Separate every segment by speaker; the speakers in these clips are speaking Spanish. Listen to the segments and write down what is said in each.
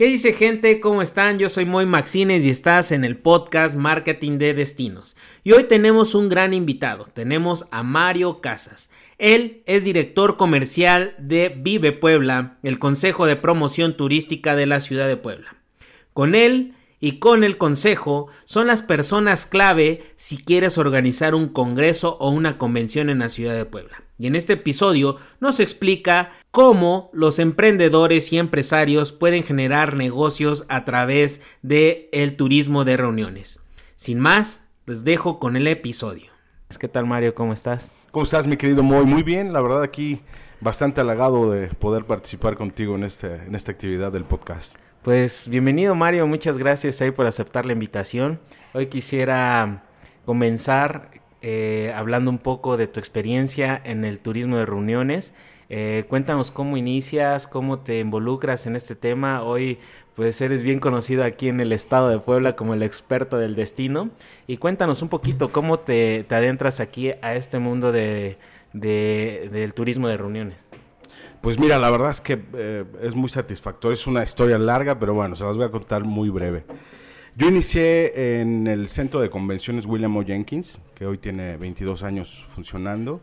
Speaker 1: ¿Qué dice gente? ¿Cómo están? Yo soy Moy Maxines y estás en el podcast Marketing de Destinos. Y hoy tenemos un gran invitado. Tenemos a Mario Casas. Él es director comercial de Vive Puebla, el Consejo de Promoción Turística de la Ciudad de Puebla. Con él y con el consejo son las personas clave si quieres organizar un congreso o una convención en la ciudad de Puebla. Y en este episodio nos explica cómo los emprendedores y empresarios pueden generar negocios a través del el turismo de reuniones. Sin más, les dejo con el episodio. ¿Qué tal Mario? ¿Cómo estás?
Speaker 2: ¿Cómo estás mi querido Moy? Muy bien, la verdad aquí bastante halagado de poder participar contigo en, este, en esta actividad del podcast.
Speaker 1: Pues bienvenido Mario, muchas gracias ahí por aceptar la invitación. Hoy quisiera comenzar eh, hablando un poco de tu experiencia en el turismo de reuniones. Eh, cuéntanos cómo inicias, cómo te involucras en este tema. Hoy pues eres bien conocido aquí en el estado de Puebla como el experto del destino. Y cuéntanos un poquito cómo te, adentras aquí a este mundo de, del turismo de reuniones.
Speaker 2: Pues mira, la verdad es que eh, es muy satisfactorio. Es una historia larga, pero bueno, se las voy a contar muy breve. Yo inicié en el centro de convenciones William O. Jenkins, que hoy tiene 22 años funcionando.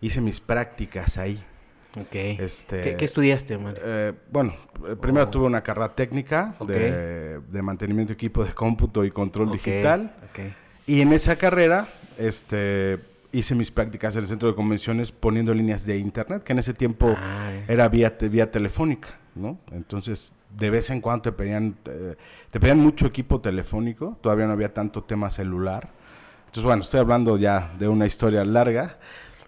Speaker 2: Hice mis prácticas ahí.
Speaker 1: Ok. Este, ¿Qué, estudiaste,
Speaker 2: eh, bueno, eh, primero tuve una carrera técnica de, mantenimiento de equipo de cómputo y control digital. Y en esa carrera, este hice mis prácticas en el centro de convenciones poniendo líneas de internet, que en ese tiempo ah, era vía, vía telefónica, ¿no? Entonces, de vez en cuando te pedían, eh, te pedían mucho equipo telefónico, todavía no había tanto tema celular. Entonces, bueno, estoy hablando ya de una historia larga,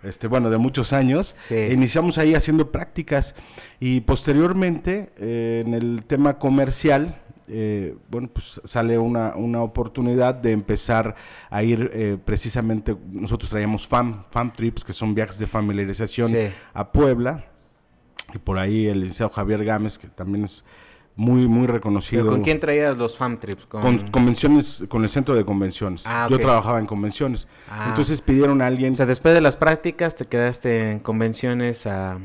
Speaker 2: este, bueno, de muchos años. Iniciamos ahí haciendo prácticas y posteriormente eh, en el tema comercial, eh, bueno, pues sale una, una, oportunidad de empezar a ir eh, precisamente, nosotros traíamos FAM, FAM Trips, que son viajes de familiarización a Puebla, y por ahí el licenciado Javier Gámez, que también es muy, muy reconocido.
Speaker 1: ¿Con quién traías los FAM Trips?
Speaker 2: Con... convenciones, con el centro de convenciones. Ah, Yo trabajaba en convenciones. Ah. Entonces pidieron a alguien...
Speaker 1: O sea, después de las prácticas te quedaste en convenciones a,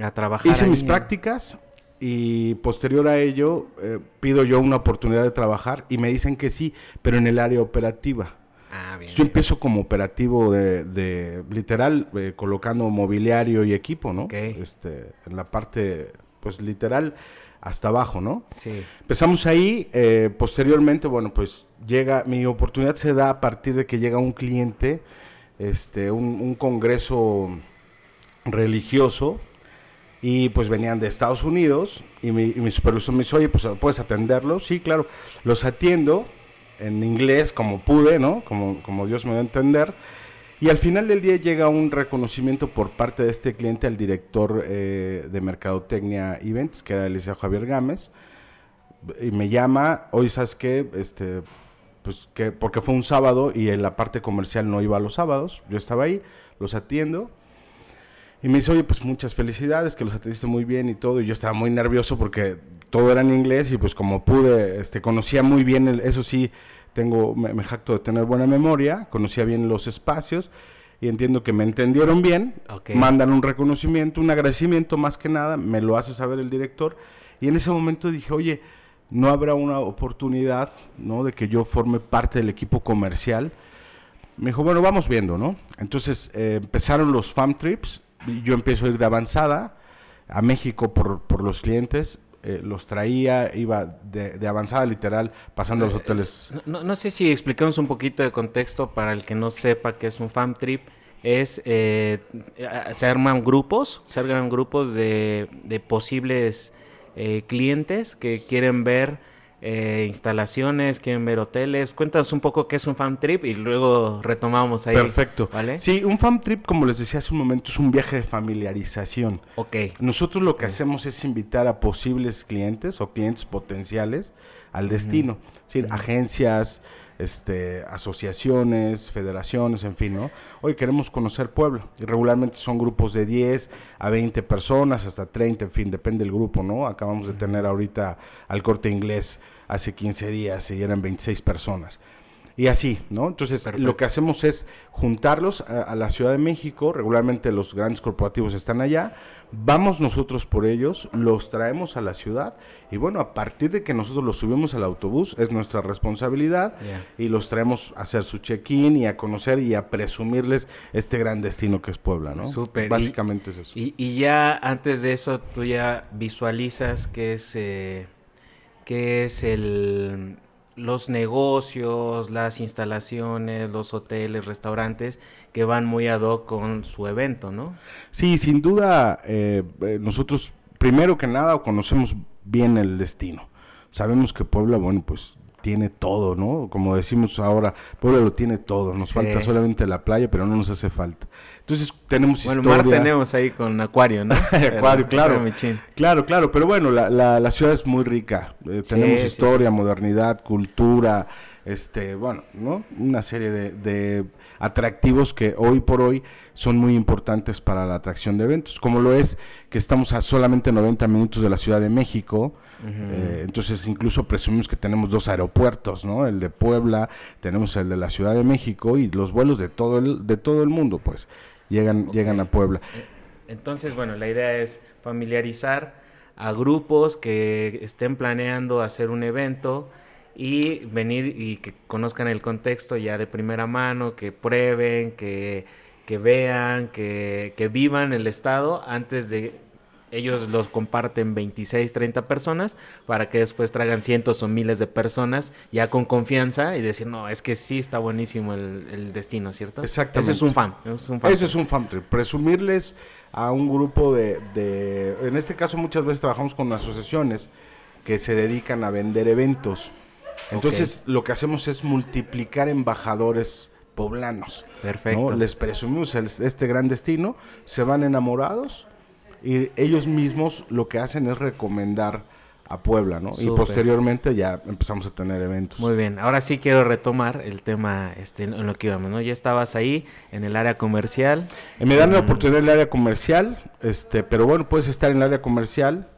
Speaker 1: a trabajar.
Speaker 2: Hice mis prácticas y posterior a ello eh, pido yo una oportunidad de trabajar y me dicen que sí, pero en el área operativa. Ah, bien, yo empiezo como operativo de, literal, eh, colocando mobiliario y equipo, ¿no? Este, en la parte, pues literal, hasta abajo, ¿no? Sí. Empezamos ahí, eh, posteriormente, bueno, pues llega, mi oportunidad se da a partir de que llega un cliente, este, un, un congreso religioso, y pues venían de Estados Unidos y mi, y mi supervisor me dice, oye, pues puedes atenderlos. Sí, claro, los atiendo en inglés como pude, ¿no? Como, como Dios me dio a entender. Y al final del día llega un reconocimiento por parte de este cliente al director eh, de Mercadotecnia Events, que era el Javier Gámez, y me llama, hoy sabes qué, este, pues que porque fue un sábado y en la parte comercial no iba los sábados, yo estaba ahí, los atiendo y me dice, oye, pues muchas felicidades, que los atendiste muy bien y todo. Y yo estaba muy nervioso porque todo era en inglés y pues como pude, este, conocía muy bien, el, eso sí, tengo, me, jacto de tener buena memoria, conocía bien los espacios y entiendo que me entendieron bien, mandan un reconocimiento, un agradecimiento más que nada, me lo hace saber el director y en ese momento dije, oye, no habrá una oportunidad, ¿no? De que yo forme parte del equipo comercial. Me dijo, bueno, vamos viendo, ¿no? Entonces eh, empezaron los fam trips, yo empiezo a ir de avanzada a México por, por los clientes. Eh, los traía, iba de, avanzada literal, pasando a los eh, hoteles.
Speaker 1: No, no, sé si explicamos un poquito de contexto para el que no sepa qué es un fam trip. Es, eh, se arman grupos, se arman grupos de, de posibles clientes que quieren ver eh, instalaciones, quieren ver hoteles. Cuéntanos un poco qué es un fan trip y luego retomamos ahí.
Speaker 2: Perfecto. ¿vale? Sí, un fan trip, como les decía hace un momento, es un viaje de familiarización.
Speaker 1: Ok.
Speaker 2: Nosotros lo que hacemos es invitar a posibles clientes o clientes potenciales al destino. Es decir, agencias, este, asociaciones, federaciones, en fin, ¿no? Hoy queremos conocer Puebla y regularmente son grupos de 10 a 20 personas, hasta 30, en fin, depende del grupo, ¿no? Acabamos de tener ahorita al corte inglés hace 15 días y eran 26 personas. y así, ¿no? Entonces, lo que hacemos es juntarlos a, la Ciudad de México, regularmente los grandes corporativos están allá, vamos nosotros por ellos, los traemos a la ciudad y bueno, a partir de que nosotros los subimos al autobús, es nuestra responsabilidad y los traemos a hacer su check-in y a conocer y a presumirles este gran destino que es Puebla, ¿no?
Speaker 1: Súper.
Speaker 2: Básicamente es eso.
Speaker 1: Y, ya antes de eso, tú ya visualizas qué es, eh, qué es el los negocios, las instalaciones, los hoteles, restaurantes que van muy ad hoc con su evento, ¿no?
Speaker 2: Sí, sin duda, eh, eh, nosotros primero que nada conocemos bien el destino. Sabemos que Puebla, bueno, pues tiene todo, ¿no? Como decimos ahora, Puebla lo tiene todo, nos falta solamente la playa, pero no nos hace falta. Entonces tenemos
Speaker 1: bueno, historia. Bueno, tenemos ahí con acuario, ¿no?
Speaker 2: acuario, claro. Claro, claro, pero bueno, la, la, ciudad es muy rica. Eh, tenemos historia, modernidad, cultura, este, bueno, ¿no? Una serie de, de atractivos que hoy por hoy son muy importantes para la atracción de eventos, como lo es que estamos a solamente 90 minutos de la Ciudad de México, eh, entonces incluso presumimos que tenemos dos aeropuertos, ¿no? El de Puebla, tenemos el de la Ciudad de México y los vuelos de todo el, de todo el mundo, pues llegan, llegan a Puebla.
Speaker 1: Entonces, bueno, la idea es familiarizar a grupos que estén planeando hacer un evento y venir y que conozcan el contexto ya de primera mano, que prueben, que, que vean, que, que vivan el estado antes de ellos los comparten 26, 30 personas para que después traigan cientos o miles de personas ya con confianza y decir, no, es que sí está buenísimo el, destino, ¿cierto?
Speaker 2: Exactamente.
Speaker 1: Eso es un fan. Eso es un fan,
Speaker 2: Eso es un fan trip. Presumirles a un grupo de, de, en este caso muchas veces trabajamos con asociaciones que se dedican a vender eventos. Entonces lo que hacemos es multiplicar embajadores poblanos.
Speaker 1: Perfecto.
Speaker 2: Les presumimos este gran destino, se van enamorados y ellos mismos lo que hacen es recomendar a Puebla, ¿no? Y posteriormente ya empezamos a tener eventos.
Speaker 1: Muy bien, ahora sí quiero retomar el tema este, en lo que íbamos, ¿no? Ya estabas ahí en el área comercial.
Speaker 2: Eh, me dan la oportunidad en el área comercial, este, pero bueno, puedes estar en el área comercial,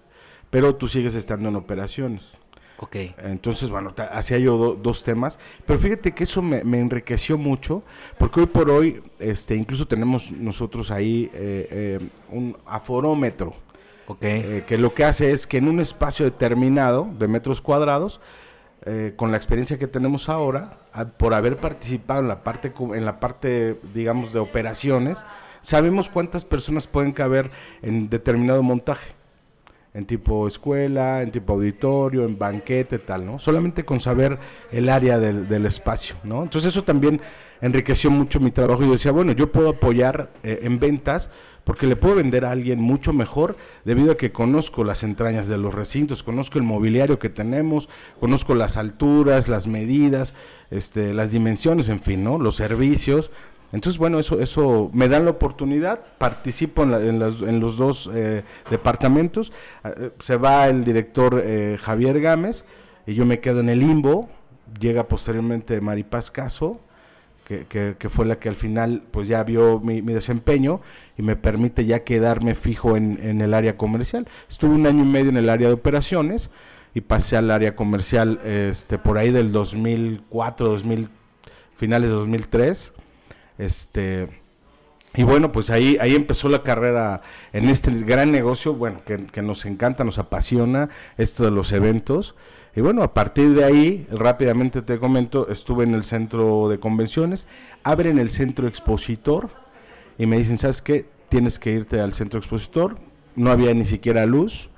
Speaker 2: pero tú sigues estando en operaciones.
Speaker 1: Ok.
Speaker 2: Entonces, bueno, hacía yo dos temas, pero fíjate que eso me, enriqueció mucho, porque hoy por hoy, este, incluso tenemos nosotros ahí eh, eh, un aforómetro,
Speaker 1: okay.
Speaker 2: Eh, que lo que hace es que en un espacio determinado de metros cuadrados, con la experiencia que tenemos ahora, por haber participado en la parte, en la parte, digamos, de operaciones, sabemos cuántas personas pueden caber en determinado montaje en tipo escuela, en tipo auditorio, en banquete, tal, ¿no? Solamente con saber el área del, espacio, ¿no? Entonces eso también enriqueció mucho mi trabajo y yo decía, bueno, yo puedo apoyar eh, en ventas porque le puedo vender a alguien mucho mejor debido a que conozco las entrañas de los recintos, conozco el mobiliario que tenemos, conozco las alturas, las medidas, este, las dimensiones, en fin, ¿no? Los servicios. Entonces, bueno, eso, eso me dan la oportunidad, participo en, los dos eh, departamentos, ah, eh, se va el director eh, Javier Gámez y yo me quedo en el limbo, llega posteriormente Maripaz Caso, que, que, fue la que al final pues ya vio mi, desempeño y me permite ya quedarme fijo en, en, el área comercial. Estuve un año y medio en el área de operaciones y pasé al área comercial este, por ahí del 2004, 2000, finales de 2003 este, y bueno, pues ahí, ahí empezó la carrera en este gran negocio, bueno, que, nos encanta, nos apasiona, esto de los eventos. Y bueno, a partir de ahí, rápidamente te comento, estuve en el centro de convenciones, abren el centro expositor y me dicen, ¿sabes qué? Tienes que irte al centro expositor, no había ni siquiera luz,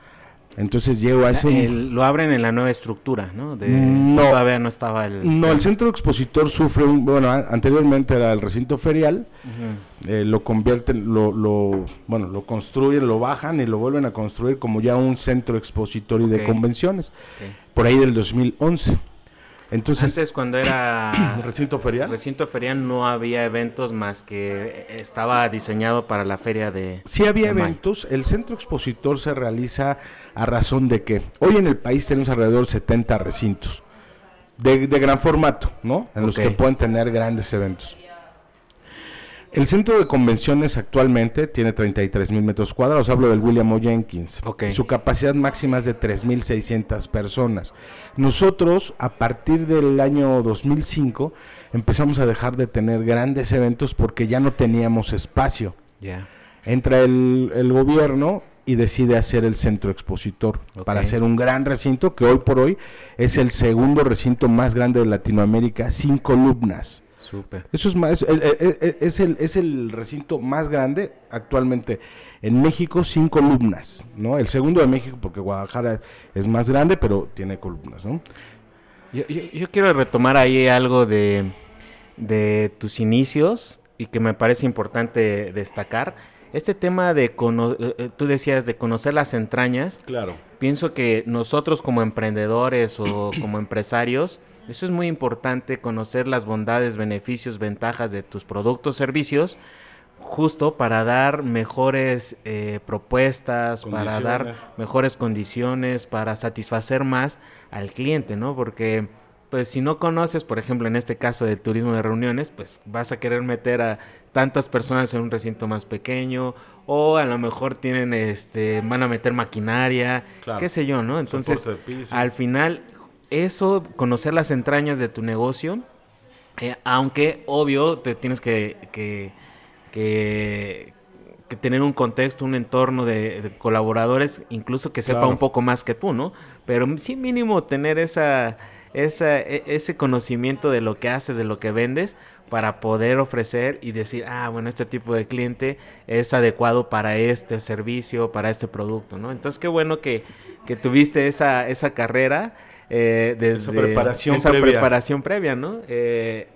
Speaker 2: entonces llego a ese...
Speaker 1: lo abren en la nueva estructura, ¿no? no, todavía no estaba el...
Speaker 2: No, el centro expositor sufre un... Bueno, anteriormente era el recinto ferial, eh, lo convierten, lo, lo, bueno, lo construyen, lo bajan y lo vuelven a construir como ya un centro expositorio de convenciones, por ahí del 2011.
Speaker 1: Entonces, Antes cuando era
Speaker 2: recinto ferial,
Speaker 1: recinto ferial no había eventos más que estaba diseñado para la feria de.
Speaker 2: Sí había eventos. El centro expositor se realiza a razón de que hoy en el país tenemos alrededor de 70 recintos de, gran formato, ¿no? En los que pueden tener grandes eventos. El centro de convenciones actualmente tiene 33 mil metros cuadrados. Hablo del William O. Jenkins. Su capacidad máxima es de 3.600 personas. Nosotros, a partir del año 2005, empezamos a dejar de tener grandes eventos porque ya no teníamos espacio. Entra el, gobierno y decide hacer el centro expositor para hacer un gran recinto que hoy por hoy es el segundo recinto más grande de Latinoamérica sin columnas. Eso es más, es, el, es el recinto más grande actualmente en México sin columnas, ¿no? El segundo de México porque Guadalajara es más grande, pero tiene columnas, ¿no?
Speaker 1: Yo, quiero retomar ahí algo de, de tus inicios y que me parece importante destacar. Este tema de, eh, eh, tú decías, de conocer las entrañas.
Speaker 2: Claro.
Speaker 1: Pienso que nosotros como emprendedores o como empresarios, eso es muy importante, conocer las bondades, beneficios, ventajas de tus productos, servicios, justo para dar mejores eh, propuestas, para dar mejores condiciones, para satisfacer más al cliente, ¿no? Porque pues si no conoces, por ejemplo, en este caso del turismo de reuniones, pues vas a querer meter a tantas personas en un recinto más pequeño o a lo mejor tienen este van a meter maquinaria, qué sé yo, ¿no? Entonces, al final eso, conocer las entrañas de tu negocio, eh, aunque obvio te tienes que, que, que, tener un contexto, un entorno de, colaboradores, incluso que sepa un poco más que tú, ¿no? Pero sí mínimo tener esa, esa, e, ese conocimiento de lo que haces, de lo que vendes, para poder ofrecer y decir, ah, bueno, este tipo de cliente es adecuado para este servicio, para este producto, ¿no? Entonces, qué bueno que, que tuviste esa, esa carrera eh, desde esa preparación esa previa. preparación previa, ¿no? Eh,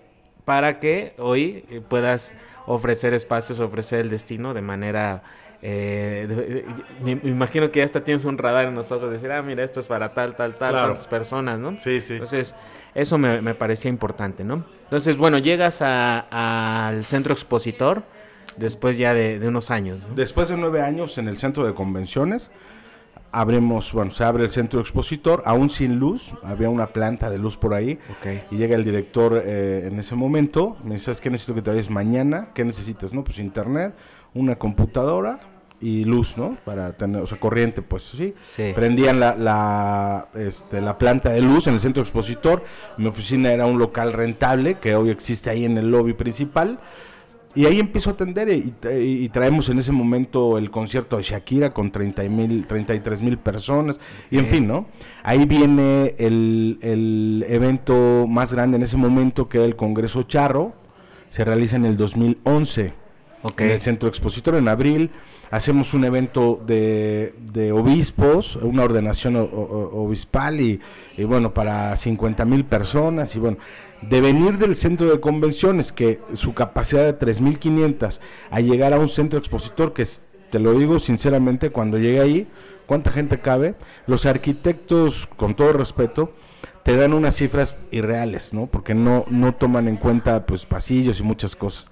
Speaker 1: para que hoy puedas ofrecer espacios, ofrecer el destino de manera... Eh, me, imagino que ya hasta tienes un radar en los ojos, decir, ah, mira, esto es para tal, tal, tal, tantas personas, ¿no?
Speaker 2: Sí, sí.
Speaker 1: Entonces, eso me, me parecía importante, ¿no? Entonces, bueno, llegas al centro expositor después ya de, unos años.
Speaker 2: Después de nueve años en el centro de convenciones, abrimos, bueno, se abre el centro expositor, aún sin luz, había una planta de luz por ahí, y llega el director eh, en ese momento, me dice, ¿qué necesito que te vayas mañana? ¿Qué necesitas? No, pues internet, una computadora y luz, ¿no? Para tener, o sea, corriente, pues sí. Prendían la, la, este, la planta de luz en el centro expositor, mi oficina era un local rentable que hoy existe ahí en el lobby principal, y ahí empiezo a atender y, traemos en ese momento el concierto de Shakira con 30 mil, 33 mil personas. Y en fin, ¿no? Ahí viene el, evento más grande en ese momento que era el Congreso Charro. Se realiza en el 2011. En el Centro Expositor en abril. Hacemos un evento de, obispos, una ordenación obispal y, y bueno, para 50 mil personas. Y bueno, de venir del centro de convenciones, que su capacidad de 3.500, a llegar a un centro expositor, que te lo digo sinceramente, cuando llegué ahí, ¿cuánta gente cabe? Los arquitectos, con todo respeto, te dan unas cifras irreales, ¿no? Porque no, no toman en cuenta pues pasillos y muchas cosas.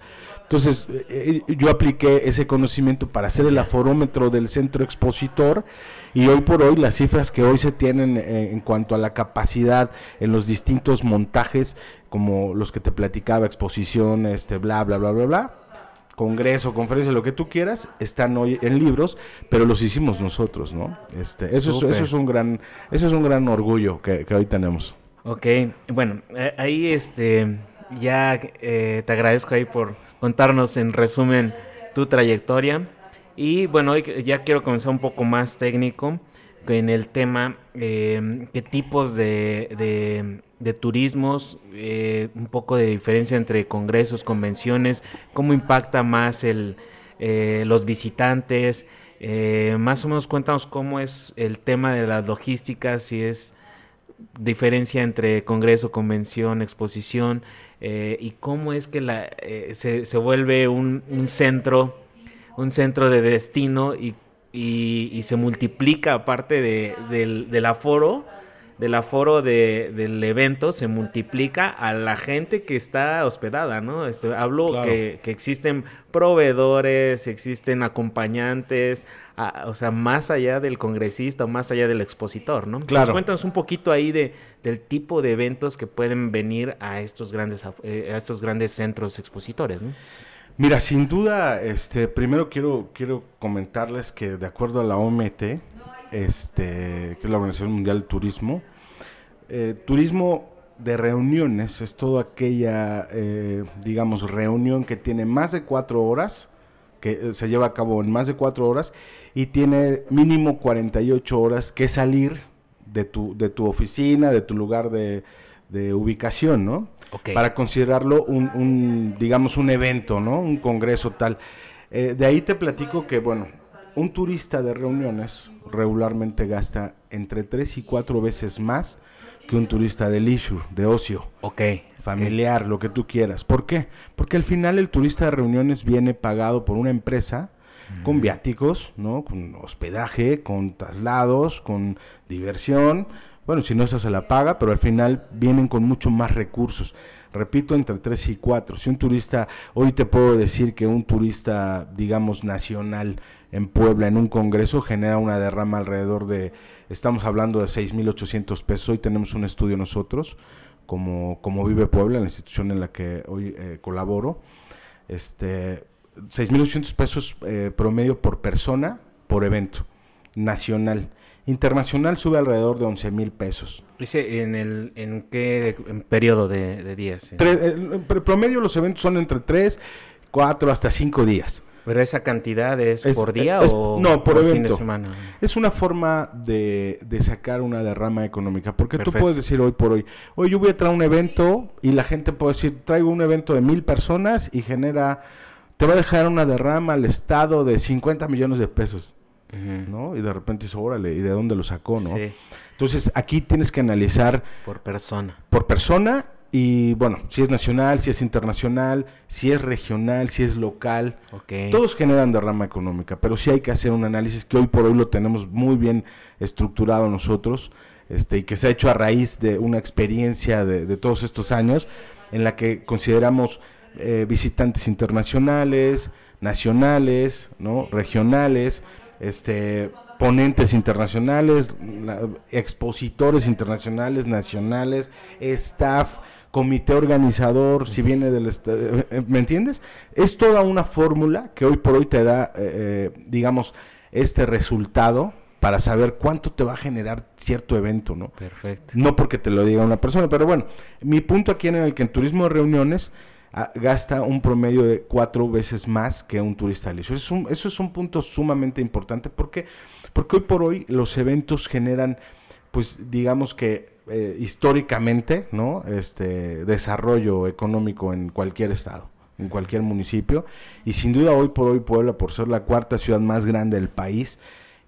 Speaker 2: Entonces, eh, yo apliqué ese conocimiento para hacer el aforómetro del centro expositor y hoy por hoy las cifras que hoy se tienen eh, en cuanto a la capacidad en los distintos montajes, como los que te platicaba, exposición, este, bla, bla, bla, bla, bla, congreso, conferencia, lo que tú quieras, están hoy en libros, pero los hicimos nosotros, ¿no? Este, eso, es, eso es un gran, eso es un gran orgullo que, hoy tenemos.
Speaker 1: Ok, bueno, eh, ahí este, ya te agradezco ahí por contarnos en resumen tu trayectoria. Y bueno, hoy ya quiero comenzar un poco más técnico en el tema, eh, qué tipos de, de, turismos, eh, un poco de diferencia entre congresos, convenciones, cómo impacta más el, eh, los visitantes. más o menos cuéntanos cómo es el tema de las logísticas, si es diferencia entre congreso, convención, exposición, eh, y cómo es que la, eh, se, se, vuelve un, un, centro, un centro de destino y, y, se multiplica aparte de, del, del aforo del aforo de, del evento se multiplica a la gente que está hospedada, ¿no? Este, hablo que, que, existen proveedores, existen acompañantes, o sea, más allá del congresista o más allá del expositor, ¿no? Claro. cuéntanos un poquito ahí de, del tipo de eventos que pueden venir a estos grandes, eh, a estos grandes centros expositores, ¿no?
Speaker 2: Mira, sin duda, este, primero quiero, quiero comentarles que de acuerdo a la OMT, este, que es la Organización Mundial del Turismo, eh, turismo de reuniones es toda aquella, eh, digamos, reunión que tiene más de cuatro horas, que eh, se lleva a cabo en más de cuatro horas y tiene mínimo 48 horas que salir de tu, de tu oficina, de tu lugar de, de ubicación, ¿no? Para considerarlo un, digamos, un evento, ¿no? Un congreso tal. Eh, de ahí te platico que, bueno, un turista de reuniones regularmente gasta entre tres y cuatro veces más que un turista de leisure, de ocio.
Speaker 1: Ok.
Speaker 2: Familiar, lo que tú quieras. ¿Por qué? Porque al final el turista de reuniones viene pagado por una empresa con viáticos, ¿no? Con hospedaje, con traslados, con diversión bueno, si no esa se la paga, pero al final vienen con mucho más recursos. Repito, entre 3 y 4. Si un turista, hoy te puedo decir que un turista, digamos, nacional en Puebla, en un congreso, genera una derrama alrededor de, estamos hablando de 6.800 pesos. Hoy tenemos un estudio nosotros, como, como Vive Puebla, la institución en la que hoy eh, colaboro. Este, 6.800 pesos eh, promedio por persona, por evento nacional. Internacional sube alrededor de 11 mil pesos.
Speaker 1: Dice, ¿en, el, en qué periodo de, días?
Speaker 2: El, promedio los eventos son entre 3, 4 hasta 5 días.
Speaker 1: ¿Pero esa cantidad es, por día o
Speaker 2: no, por, fin de semana? Es una forma de, sacar una derrama económica. Porque tú puedes decir hoy por hoy, hoy yo voy a traer un evento y la gente puede decir, traigo un evento de mil personas y genera, te va a dejar una derrama al Estado de 50 millones de pesos. ¿no? Y de repente dice, órale, ¿y de dónde lo sacó, no? Entonces, aquí tienes que analizar...
Speaker 1: Por persona.
Speaker 2: Por persona y, bueno, si es nacional, si es internacional, si es regional, si es local. Todos generan derrama económica, pero sí hay que hacer un análisis que hoy por hoy lo tenemos muy bien estructurado nosotros este, y que se ha hecho a raíz de una experiencia de, todos estos años en la que consideramos eh, visitantes internacionales, nacionales, ¿no? regionales, este, ponentes internacionales, expositores internacionales, nacionales, staff, comité organizador, si viene del... Eh, eh, ¿Me entiendes? Es toda una fórmula que hoy por hoy te da, eh, digamos, este resultado para saber cuánto te va a generar cierto evento, ¿no?
Speaker 1: Perfecto.
Speaker 2: No porque te lo diga una persona, pero bueno, mi punto aquí en el que en turismo de reuniones gasta un promedio de cuatro veces más que un turista liso. Eso es un, eso es un punto sumamente importante porque, porque hoy por hoy los eventos generan, pues digamos que eh, históricamente, ¿no? Este desarrollo económico en cualquier estado en cualquier municipio y sin duda hoy por hoy Puebla por ser la cuarta ciudad más grande del país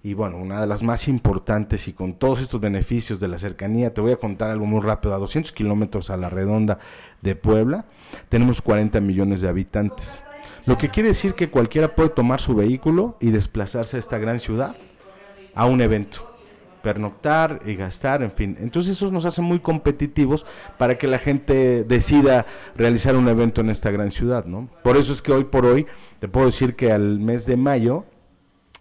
Speaker 2: y bueno, una de las más importantes y con todos estos beneficios de la cercanía, te voy a contar algo muy rápido, a 200 kilómetros a la redonda de Puebla, tenemos 40 millones de habitantes. Lo que quiere decir que cualquiera puede tomar su vehículo y desplazarse a esta gran ciudad a un evento pernoctar y gastar, en fin. Entonces eso nos hace muy competitivos para que la gente decida realizar un evento en esta gran ciudad, ¿no? Por eso es que hoy por hoy te puedo decir que al mes de mayo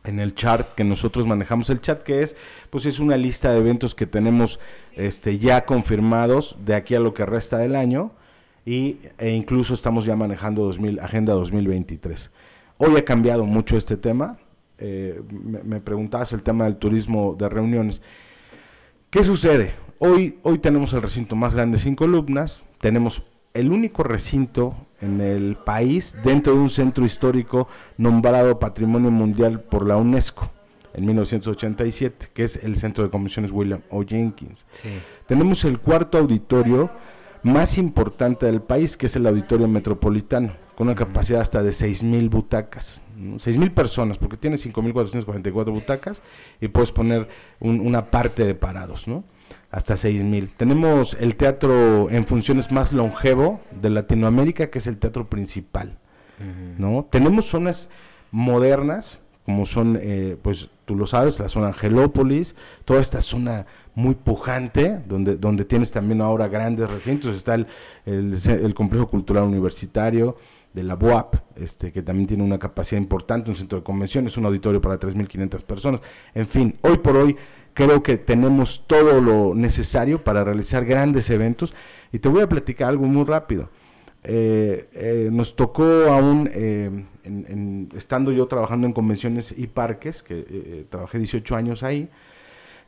Speaker 2: en el chart que nosotros manejamos el chat que es pues es una lista de eventos que tenemos este ya confirmados de aquí a lo que resta del año y e incluso estamos ya manejando 2000, agenda 2023 hoy ha cambiado mucho este tema eh, me, me, preguntabas el tema del turismo de reuniones. Qué sucede hoy hoy tenemos el recinto más grande sin columnas. Tenemos el único recinto en el país dentro de un centro histórico nombrado Patrimonio Mundial por la UNESCO en 1987, que es el Centro de Convenciones William O. Jenkins. Tenemos el cuarto auditorio más importante del país, que es el Auditorio Metropolitano, con una capacidad hasta de 6.000 butacas. 6.000 personas, porque tiene 5.444 butacas y puedes poner una parte de parados, ¿no? hasta 6000. Tenemos el teatro en funciones más longevo de Latinoamérica, que es el teatro principal. ¿no? Tenemos zonas modernas, como son, eh, pues tú lo sabes, la zona Angelópolis, toda esta zona muy pujante, donde, donde tienes también ahora grandes recintos, está el, el, complejo cultural universitario de la BUAP, este, que también tiene una capacidad importante, un centro de convenciones, un auditorio para 3.500 personas. En fin, hoy por hoy creo que tenemos todo lo necesario para realizar grandes eventos. Y te voy a platicar algo muy rápido. eh, eh, nos tocó aún, en, estando yo trabajando en convenciones y parques, que trabajé 18 años ahí,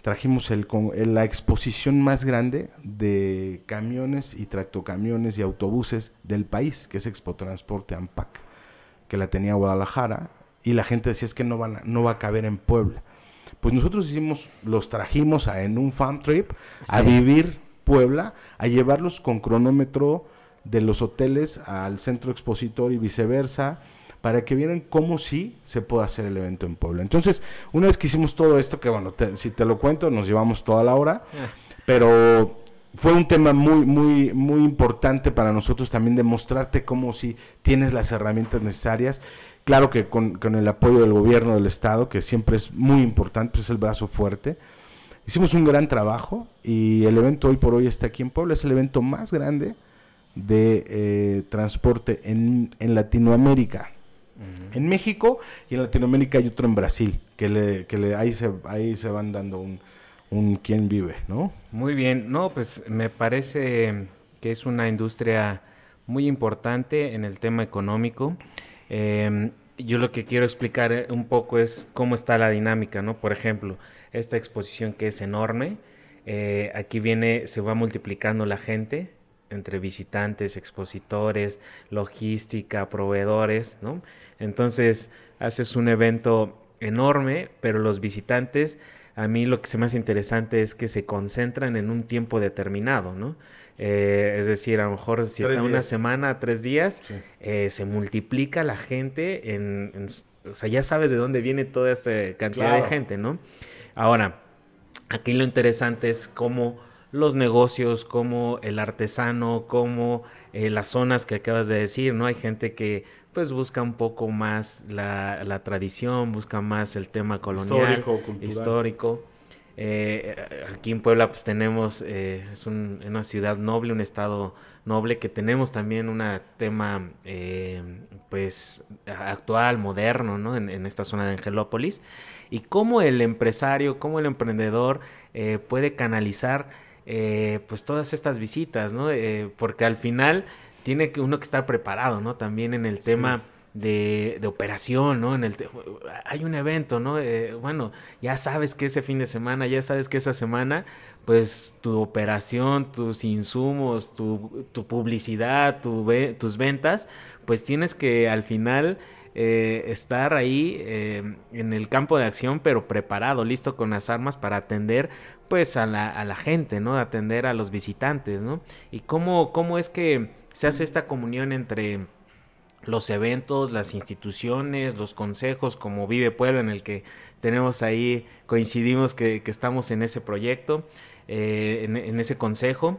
Speaker 2: trajimos el, la exposición más grande de camiones y tractocamiones y autobuses del país, que es Expo Transporte AMPAC, que la tenía Guadalajara, y la gente decía es que no, van no va a caber en Puebla. Pues nosotros hicimos, los trajimos en un farm trip a vivir Puebla, a llevarlos con cronómetro de los hoteles al centro expositor y viceversa, para que vieran cómo sí se puede hacer el evento en Puebla. Entonces, una vez que hicimos todo esto, que bueno, si te lo cuento, nos llevamos toda la hora, ah. pero fue un tema muy, muy, muy importante para nosotros también demostrarte cómo si tienes las herramientas necesarias. Claro que con, el apoyo del gobierno del Estado, que siempre es muy importante, pues es el brazo fuerte. Hicimos un gran trabajo y el evento hoy por hoy está aquí en Puebla. Es el evento más grande de eh, transporte en, en Latinoamérica. En México y en Latinoamérica hay otro en Brasil, que le, que le, ahí, se, ahí se van dando un, un quién vive, ¿no?
Speaker 1: Muy bien, no, pues me parece que es una industria muy importante en el tema económico. Em, yo lo que quiero explicar un poco es cómo está la dinámica, ¿no? Por ejemplo, esta exposición que es enorme, eh, aquí viene, se va multiplicando la gente entre visitantes, expositores, logística, proveedores, ¿no? Entonces haces un evento enorme, pero los visitantes, a mí lo que se me hace interesante es que se concentran en un tiempo determinado, ¿no? Eh, es decir, a lo mejor si está una semana, tres días, eh, se multiplica la gente en, O sea, ya sabes de dónde viene toda esta cantidad de gente, ¿no? Ahora, aquí lo interesante es cómo los negocios, como el artesano, como eh, las zonas que acabas de decir, ¿no? Hay gente que pues busca un poco más la, la tradición, busca más el tema colonial, histórico. histórico. Eh, aquí en Puebla pues tenemos, eh, es una ciudad noble, un estado noble, que tenemos también un tema eh, pues actual, moderno, ¿no? En, en, esta zona de Angelópolis. Y cómo el empresario, cómo el emprendedor puede canalizar pues todas estas visitas, ¿no? porque al final tiene que uno que estar preparado, ¿no? También en el tema de, de, operación, ¿no? En el hay un evento, ¿no? Eh, bueno, ya sabes que ese fin de semana, ya sabes que esa semana, pues tu operación, tus insumos, tu, tu publicidad, tu tus ventas, pues tienes que al final eh, estar ahí eh, en el campo de acción, pero preparado, listo con las armas para atender pues a la, a la gente, ¿no? Atender a los visitantes, ¿no? Y cómo, cómo es que se hace esta comunión entre los eventos, las instituciones, los consejos, como Vive Puebla, en el que tenemos ahí, coincidimos que, estamos en ese proyecto, eh, en, ese consejo.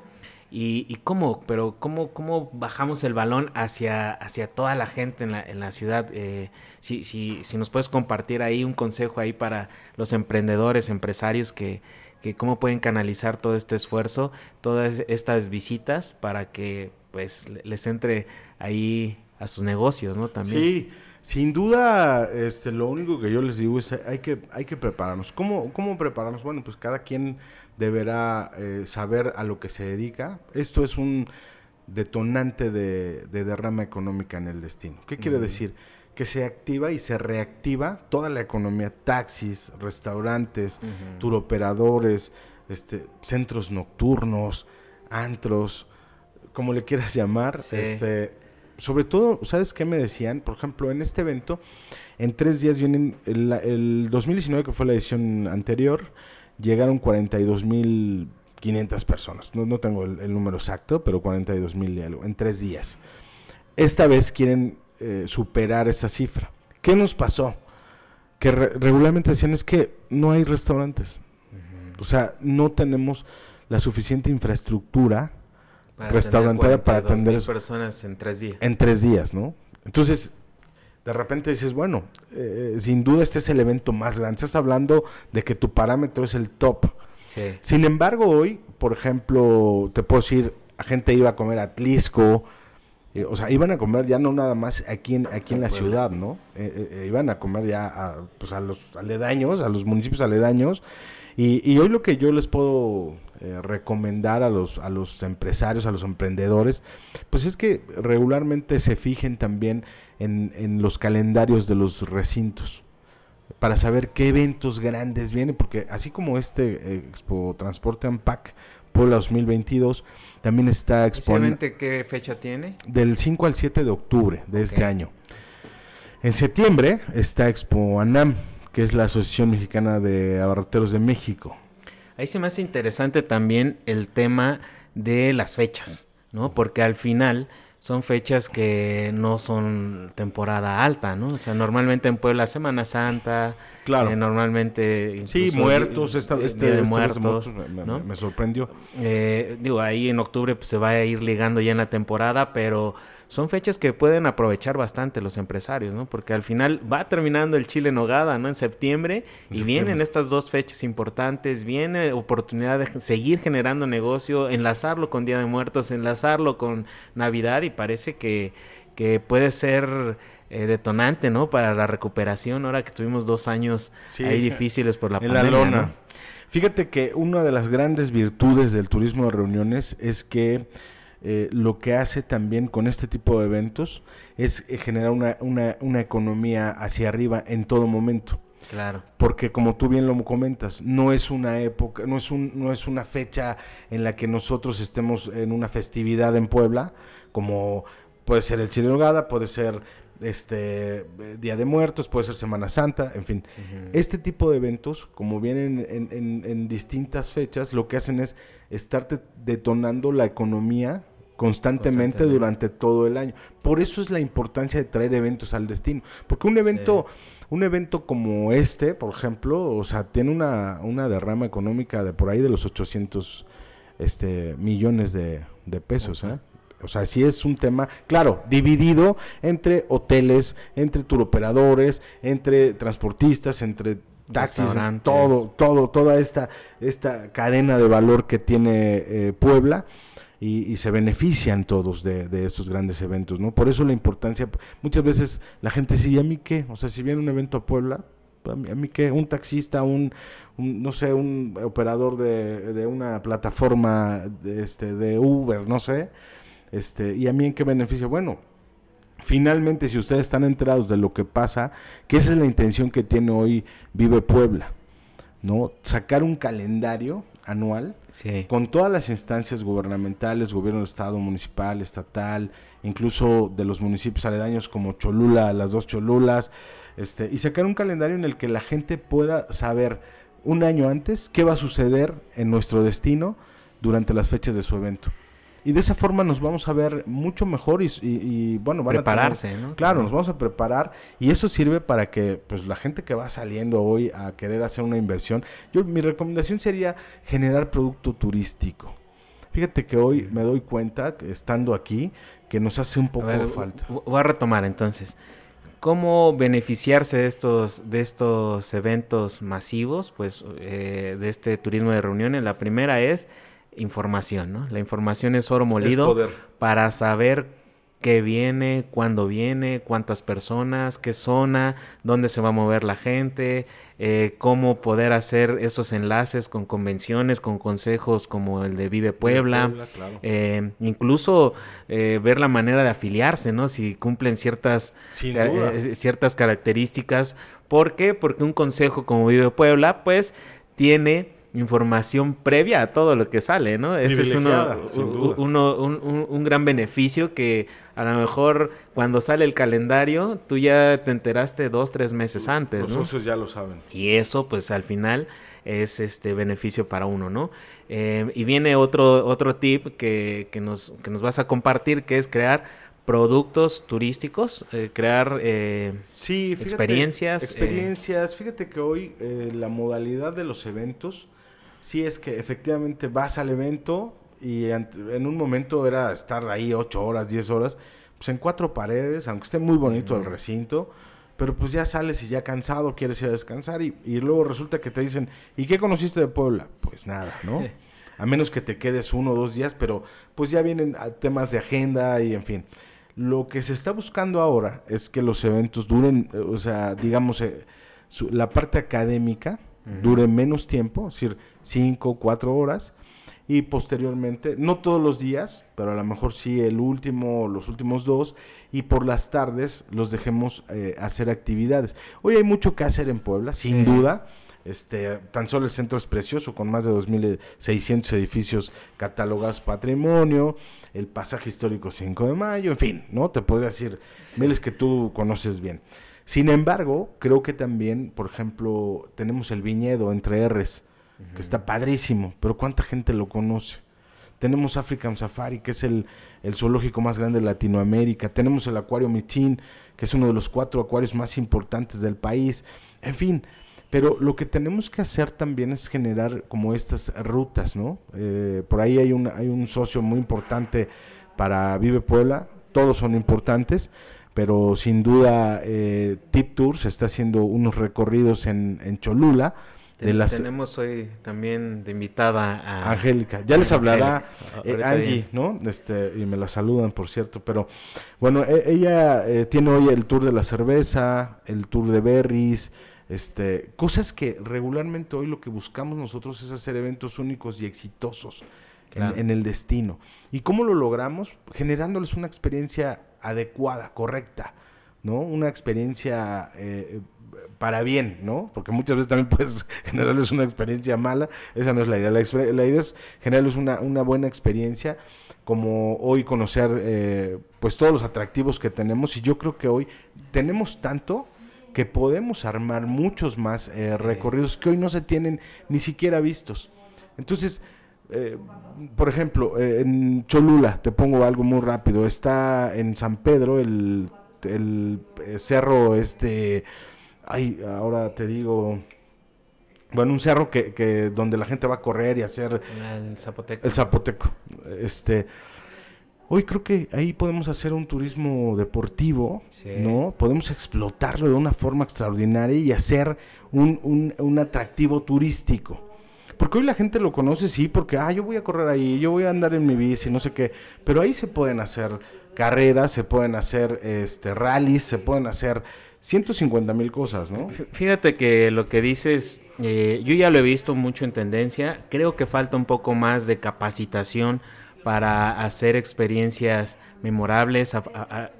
Speaker 1: Y, cómo, pero cómo, cómo bajamos el balón hacia, hacia toda la gente en la, en la ciudad. Eh, si, si, si nos puedes compartir ahí un consejo ahí para los emprendedores, empresarios que, que cómo pueden canalizar todo este esfuerzo, todas estas visitas para que pues les entre ahí a sus negocios, ¿no? También.
Speaker 2: Sí, sin duda, este, lo único que yo les digo es hay que, hay que prepararnos. ¿Cómo, cómo prepararnos? Bueno, pues cada quien deberá eh, saber a lo que se dedica. Esto es un detonante de, derrama económica en el destino. ¿Qué quiere decir? Que se activa y se reactiva toda la economía, taxis, restaurantes, turoperadores, este, centros nocturnos, antros, como le quieras llamar, este, sobre todo, ¿sabes qué me decían? Por ejemplo, en este evento, en tres días vienen, el, 2019 que fue la edición anterior, llegaron 42.500 personas. No, no tengo el, número exacto, pero 42.000 y algo, en tres días. Esta vez quieren eh, superar esa cifra. ¿Qué nos pasó? Que regularmente decían es que no hay restaurantes. O sea, no tenemos la suficiente infraestructura restaurante para atender
Speaker 1: personas en tres días.
Speaker 2: En tres días, ¿no? Entonces, de repente dices, bueno, eh, sin duda este es el evento más grande. Estás hablando de que tu parámetro es el top. Sin embargo, hoy, por ejemplo, te puedo decir, la gente iba a comer a Tlisco, eh, o sea, iban a comer ya no nada más aquí en, aquí en la ciudad, ¿no? Eh, iban a comer ya a, pues a los aledaños, a los municipios aledaños, Y, hoy lo que yo les puedo eh, recomendar a los, a los empresarios, a los emprendedores, pues es que regularmente se fijen también en, en los calendarios de los recintos para saber qué eventos grandes vienen, porque así como este eh, Expo Transporte Ampac Puebla 2022, también está
Speaker 1: Expo... qué fecha tiene?
Speaker 2: Del 5 al 7 de octubre de este año. En septiembre está Expo ANAM, que es la Asociación Mexicana de Abarroteros de México.
Speaker 1: Ahí se me hace interesante también el tema de las fechas, ¿no? Porque al final son fechas que no son temporada alta, ¿no? O sea, normalmente en Puebla Semana Santa, claro. Eh, normalmente
Speaker 2: sí muertos, esta, este, de muertos, me, sorprendió.
Speaker 1: Eh, digo, ahí en octubre pues, se va a ir ligando ya en la temporada, pero son fechas que pueden aprovechar bastante los empresarios, ¿no? Porque al final va terminando el Chile Nogada, ¿no? En septiembre y vienen estas dos fechas importantes, viene oportunidad de seguir generando negocio, enlazarlo con Día de Muertos, enlazarlo con Navidad y parece que, que puede ser eh, detonante, ¿no? Para la recuperación ahora que tuvimos dos años ahí difíciles por la pandemia.
Speaker 2: Fíjate que una de las grandes virtudes del turismo de reuniones es que eh, lo que hace también con este tipo de eventos es eh, generar una, una, una, economía hacia arriba en todo momento.
Speaker 1: Claro.
Speaker 2: Porque como tú bien lo comentas, no es una época, no es, un, no es una fecha en la que nosotros estemos en una festividad en Puebla, como puede ser el Chile Nogada, puede ser este Día de Muertos, puede ser Semana Santa, en fin. Este tipo de eventos, como vienen en, en, distintas fechas, lo que hacen es estarte detonando la economía constantemente, durante todo el año. Por eso es la importancia de traer eventos al destino. Porque un evento, un evento como este, por ejemplo, o sea, tiene una, una derrama económica de por ahí de los 800 este, millones de, pesos. ¿eh? O sea, sí es un tema, claro, dividido entre hoteles, entre turoperadores, entre transportistas, entre taxis, todo, todo, toda esta, esta cadena de valor que tiene eh, Puebla. Y, se benefician todos de, estos grandes eventos, ¿no? Por eso la importancia, muchas veces la gente dice, ¿y a mí qué? O sea, si viene un evento a Puebla, ¿a mí, qué? Un taxista, un, no sé, un operador de, de una plataforma de, este, de Uber, no sé, este, ¿Y a mí en qué beneficio? Bueno, finalmente si ustedes están enterados de lo que pasa, que esa es la intención que tiene hoy Vive Puebla, ¿no? Sacar un calendario anual con todas las instancias gubernamentales, gobierno de estado, municipal, estatal, incluso de los municipios aledaños como Cholula, las dos Cholulas, este, y sacar un calendario en el que la gente pueda saber un año antes qué va a suceder en nuestro destino durante las fechas de su evento y de esa forma nos vamos a ver mucho mejor y, bueno,
Speaker 1: van prepararse, a ¿no?
Speaker 2: Claro, nos vamos a preparar y eso sirve para que pues la gente que va saliendo hoy a querer hacer una inversión, yo mi recomendación sería generar producto turístico. Fíjate que hoy me doy cuenta, estando aquí, que nos hace un poco de falta.
Speaker 1: Voy a retomar entonces. ¿Cómo beneficiarse de estos, de estos eventos masivos? Pues eh, de este turismo de reuniones. La primera es información, ¿no? La información es oro molido para saber qué viene, cuándo viene, cuántas personas, qué zona, dónde se va a mover la gente, eh, cómo poder hacer esos enlaces con convenciones, con consejos como el de Vive Puebla, eh, incluso eh, ver la manera de afiliarse, ¿no? Si cumplen ciertas, ciertas características. ¿Por qué? Porque un consejo como Vive Puebla, pues, tiene información previa a todo lo que sale, ¿no? Ese es uno, un, gran beneficio que a lo mejor cuando sale el calendario tú ya te enteraste dos, tres meses antes,
Speaker 2: Los socios ya lo saben.
Speaker 1: Y eso pues al final es este beneficio para uno, ¿no? Eh, y viene otro, otro tip que, que, nos, que nos vas a compartir que es crear productos turísticos, eh, crear eh,
Speaker 2: sí, experiencias. Experiencias. Fíjate que hoy la modalidad de los eventos sí es que efectivamente vas al evento y en un momento era estar ahí ocho horas, diez horas, pues en cuatro paredes, aunque esté muy bonito el recinto, pero pues ya sales y ya cansado, quieres ir a descansar y, luego resulta que te dicen, ¿y qué conociste de Puebla? Pues nada, ¿no? a menos que te quedes uno o dos días, pero pues ya vienen temas de agenda y en fin. Lo que se está buscando ahora es que los eventos duren, o sea, digamos, eh, la parte académica, dure menos tiempo, es decir, cinco, cuatro horas, y posteriormente, no todos los días, pero a lo mejor sí el último, los últimos dos, y por las tardes los dejemos eh, hacer actividades. Hoy hay mucho que hacer en Puebla, sin duda. Este, tan solo el centro es precioso, con más de 2.600 edificios catalogados patrimonio, el pasaje histórico 5 de mayo, en fin, ¿no? Te podría decir miles que tú conoces bien. Sin embargo, creo que también, por ejemplo, tenemos el viñedo entre R's, que está padrísimo, pero ¿cuánta gente lo conoce? Tenemos African Safari, que es el, el, zoológico más grande de Latinoamérica. Tenemos el Acuario Michin, que es uno de los cuatro acuarios más importantes del país. En fin, pero lo que tenemos que hacer también es generar como estas rutas, ¿no? Eh, por ahí hay un, hay un socio muy importante para Vive Puebla, todos son importantes, pero sin duda eh, Tip Tours está haciendo unos recorridos en, en Cholula.
Speaker 1: De las... Tenemos hoy también de invitada a
Speaker 2: Angélica. Ya les hablará eh, Angie, ¿no? Este, y me la saludan, por cierto. Pero bueno, e, ella tiene hoy el tour de la cerveza, el tour de berries, este, cosas que regularmente hoy lo que buscamos nosotros es hacer eventos únicos y exitosos en, el destino. ¿Y cómo lo logramos? Generándoles una experiencia adecuada, correcta, ¿no? Una experiencia eh, para bien, ¿no? Porque muchas veces también puedes generarles una experiencia mala, esa no es la idea. La, idea es generarles una, una, buena experiencia, como hoy conocer eh, pues todos los atractivos que tenemos y yo creo que hoy tenemos tanto que podemos armar muchos más eh, recorridos que hoy no se tienen ni siquiera vistos. Entonces, eh, por ejemplo, eh, en Cholula, te pongo algo muy rápido, está en San Pedro el, el cerro este, ay, ahora te digo, bueno, un cerro que, que donde la gente va a correr y hacer...
Speaker 1: El Zapoteco.
Speaker 2: El Zapoteco. Este, Hoy creo que ahí podemos hacer un turismo deportivo, ¿no? Podemos explotarlo de una forma extraordinaria y hacer un, un, atractivo turístico. Porque hoy la gente lo conoce, sí, porque, ah, yo voy a correr ahí, yo voy a andar en mi bici, no sé qué. Pero ahí se pueden hacer carreras, se pueden hacer este, rallies, se pueden hacer 150 mil cosas, ¿no?
Speaker 1: Fíjate que lo que dices, eh, yo ya lo he visto mucho en tendencia, creo que falta un poco más de capacitación para hacer experiencias memorables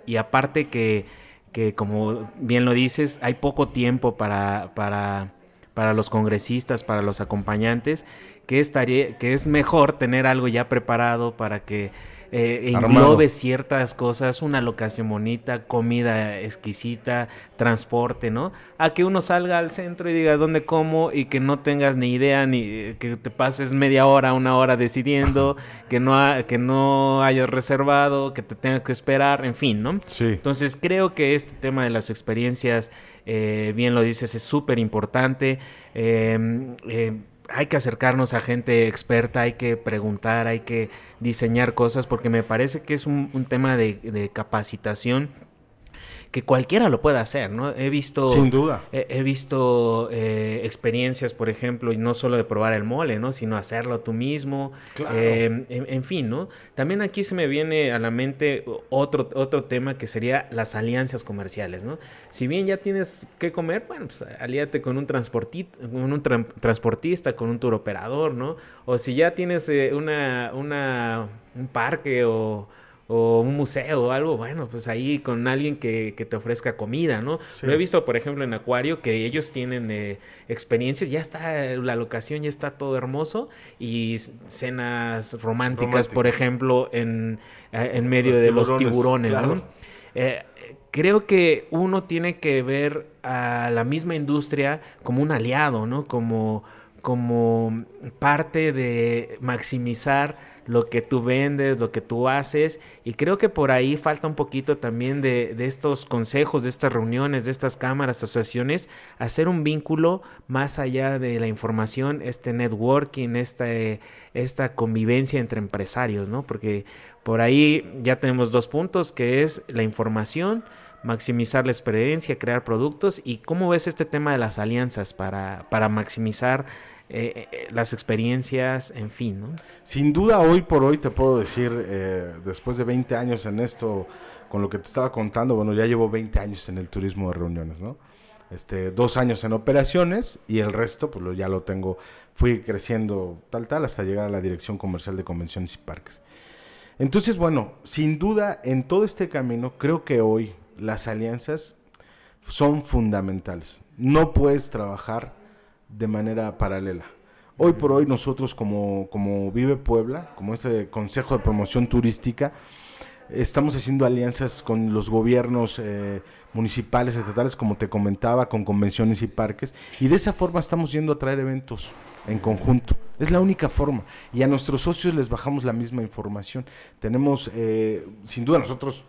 Speaker 1: y aparte que, que, como bien lo dices, hay poco tiempo para, para, para los congresistas, para los acompañantes, que, estaría, que es mejor tener algo ya preparado para que eh, englobe ciertas cosas, una locación bonita, comida exquisita, transporte, ¿no? A que uno salga al centro y diga dónde como y que no tengas ni idea, ni eh, que te pases media hora, una hora decidiendo, que no, que no hayas reservado, que te tengas que esperar, en fin, ¿no?
Speaker 2: Sí.
Speaker 1: Entonces creo que este tema de las experiencias, eh, bien lo dices, es súper importante. Eh, hay que acercarnos a gente experta, hay que preguntar, hay que diseñar cosas, porque me parece que es un, tema de, de capacitación que cualquiera lo puede hacer, ¿no? He visto...
Speaker 2: Sin duda.
Speaker 1: He, visto eh, experiencias, por ejemplo, y no solo de probar el mole, ¿no? Sino hacerlo tú mismo. Claro. Eh, en, fin, ¿no? También aquí se me viene a la mente otro, otro tema que sería las alianzas comerciales, ¿no? Si bien ya tienes que comer, bueno, pues alíate con un, con un transportista, con un tour operador, ¿no? O si ya tienes eh, una, una, un parque o o un museo o algo, bueno, pues ahí con alguien que, te ofrezca comida, ¿no? Lo he visto, por ejemplo, en Acuario, que ellos tienen eh, experiencias, ya está la locación, ya está todo hermoso, y cenas románticas, por ejemplo, en, eh, en medio de los tiburones, ¿no? Eh, creo que uno tiene que ver a la misma industria como un aliado, ¿no? Como, como parte de maximizar lo que tú vendes, lo que tú haces. Y creo que por ahí falta un poquito también de, estos consejos, de estas reuniones, de estas cámaras, asociaciones, hacer un vínculo más allá de la información, este networking, esta, esta convivencia entre empresarios, ¿no? Porque por ahí ya tenemos dos puntos, que es la información maximizar la experiencia, crear productos y cómo ves este tema de las alianzas para, para maximizar eh, eh, las experiencias, en fin.
Speaker 2: Sin duda, hoy por hoy te puedo decir, eh, después de 20 años en esto, con lo que te estaba contando, bueno, ya llevo 20 años en el turismo de reuniones, ¿no? este, dos años en operaciones y el resto pues lo, ya lo tengo, fui creciendo tal tal hasta llegar a la dirección comercial de convenciones y parques. Entonces, bueno, sin duda en todo este camino creo que hoy las alianzas son fundamentales. No puedes trabajar de manera paralela. Hoy por hoy nosotros como, como Vive Puebla, como este Consejo de Promoción Turística, estamos haciendo alianzas con los gobiernos eh, municipales, estatales, como te comentaba, con convenciones y parques, y de esa forma estamos yendo a traer eventos en conjunto. Es la única forma. Y a nuestros socios les bajamos la misma información. Tenemos, eh, sin duda, nosotros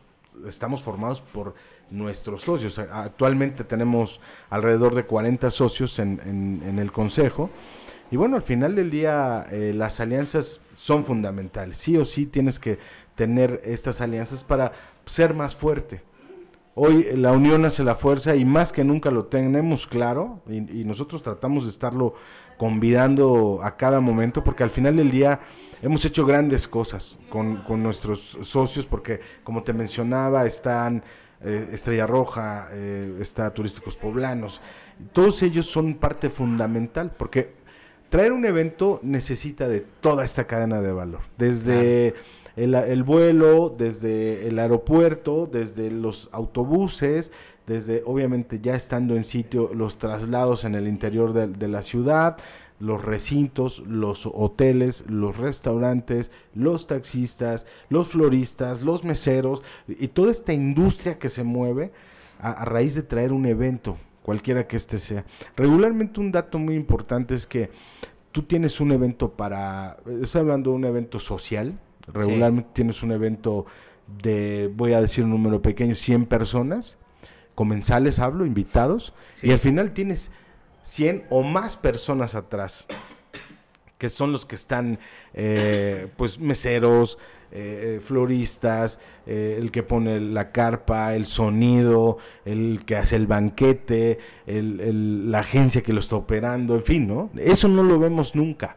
Speaker 2: estamos formados por nuestros socios. Actualmente tenemos alrededor de 40 socios en, en, el Consejo. Y bueno, al final del día eh, las alianzas son fundamentales. Sí o sí tienes que tener estas alianzas para ser más fuerte. Hoy la unión hace la fuerza y más que nunca lo tenemos claro y, nosotros tratamos de estarlo convidando a cada momento porque al final del día hemos hecho grandes cosas con, nuestros socios porque como te mencionaba están eh, Estrella Roja, eh, está Turísticos Poblanos, todos ellos son parte fundamental porque traer un evento necesita de toda esta cadena de valor, desde el, vuelo, desde el aeropuerto, desde los autobuses, desde obviamente ya estando en sitio los traslados en el interior de, la ciudad, los recintos, los hoteles, los restaurantes, los taxistas, los floristas, los meseros y toda esta industria que se mueve a, a raíz de traer un evento, cualquiera que este sea. Regularmente un dato muy importante es que tú tienes un evento para, estoy hablando de un evento social, Regularmente tienes un evento de, voy a decir un número pequeño, 100 personas, comensales hablo, invitados, y al final tienes 100 o más personas atrás, que son los que están, eh, pues, meseros, eh, floristas, eh, el que pone la carpa, el sonido, el que hace el banquete, la agencia que lo está operando, en fin, ¿no? Eso no lo vemos nunca.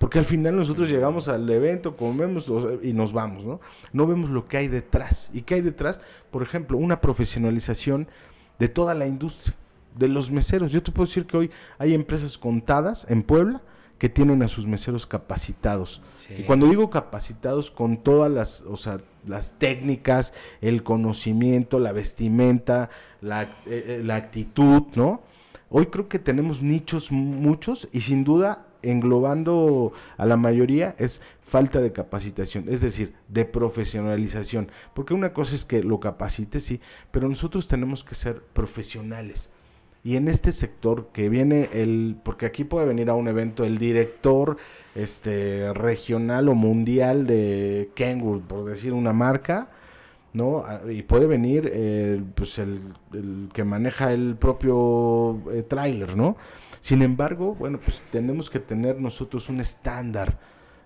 Speaker 2: Porque al final nosotros llegamos al evento, comemos y nos vamos, ¿no? No vemos lo que hay detrás. ¿Y qué hay detrás? Por ejemplo, una profesionalización de toda la industria, de los meseros. Yo te puedo decir que hoy hay empresas contadas en Puebla que tienen a sus meseros capacitados. Y cuando digo capacitados con todas las, o sea, las técnicas, el conocimiento, la vestimenta, la, eh, eh, la actitud, ¿no? Hoy creo que tenemos nichos muchos y sin duda englobando a la mayoría es falta de capacitación, es decir, de profesionalización. Porque una cosa es que lo capacite, sí, pero nosotros tenemos que ser profesionales. Y en este sector que viene el, porque aquí puede venir a un evento el director este regional o mundial de Kenwood, por decir una marca, ¿no? Y puede venir eh, pues el, que maneja el propio eh, tráiler, ¿no? Sin embargo, bueno, pues tenemos que tener nosotros un estándar.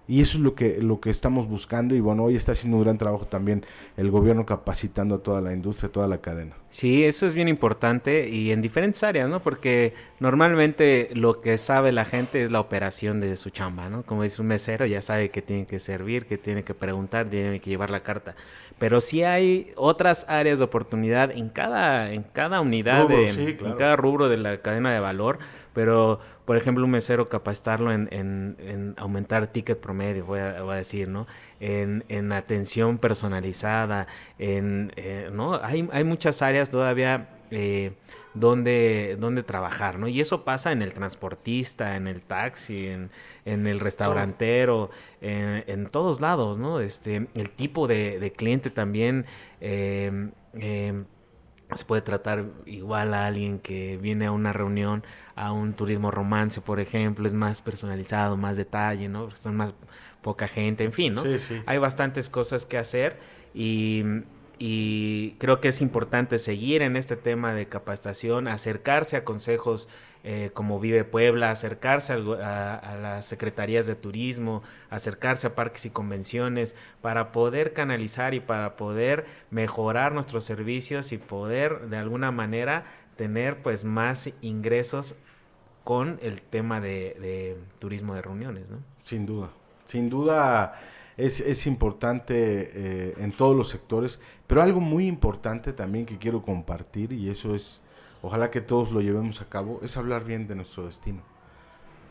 Speaker 2: Y eso es lo que, lo que estamos buscando y bueno, hoy está haciendo un gran trabajo también el gobierno capacitando a toda la industria, toda la cadena.
Speaker 1: Sí, eso es bien importante y en diferentes áreas, ¿no? Porque normalmente lo que sabe la gente es la operación de su chamba, ¿no? Como dice un mesero, ya sabe que tiene que servir, que tiene que preguntar, tiene que llevar la carta. Pero sí hay otras áreas de oportunidad en cada, en cada unidad, de, en cada rubro de la cadena de valor pero, por ejemplo, un mesero capacitarlo en, en, aumentar ticket promedio, voy a, decir, ¿no? En, en, atención personalizada, en, eh, ¿no? Hay, hay muchas áreas todavía eh, donde, donde trabajar, ¿no? Y eso pasa en el transportista, en el taxi, en, en el restaurantero, en, en, todos lados, ¿no? Este, el tipo de, de cliente también... Eh, eh se puede tratar igual a alguien que viene a una reunión, a un turismo romance, por ejemplo, es más personalizado, más detalle, ¿no? Son más poca gente, en fin, ¿no? Sí, sí. Hay bastantes cosas que hacer y, y creo que es importante seguir en este tema de capacitación, acercarse a consejos eh, como Vive Puebla, acercarse a, las secretarías de turismo, acercarse a parques y convenciones para poder canalizar y para poder mejorar nuestros servicios y poder de alguna manera tener pues más ingresos con el tema de, turismo de reuniones, ¿no?
Speaker 2: Sin duda, sin duda es, importante eh, en todos los sectores, pero algo muy importante también que quiero compartir y eso es ojalá que todos lo llevemos a cabo, es hablar bien de nuestro destino.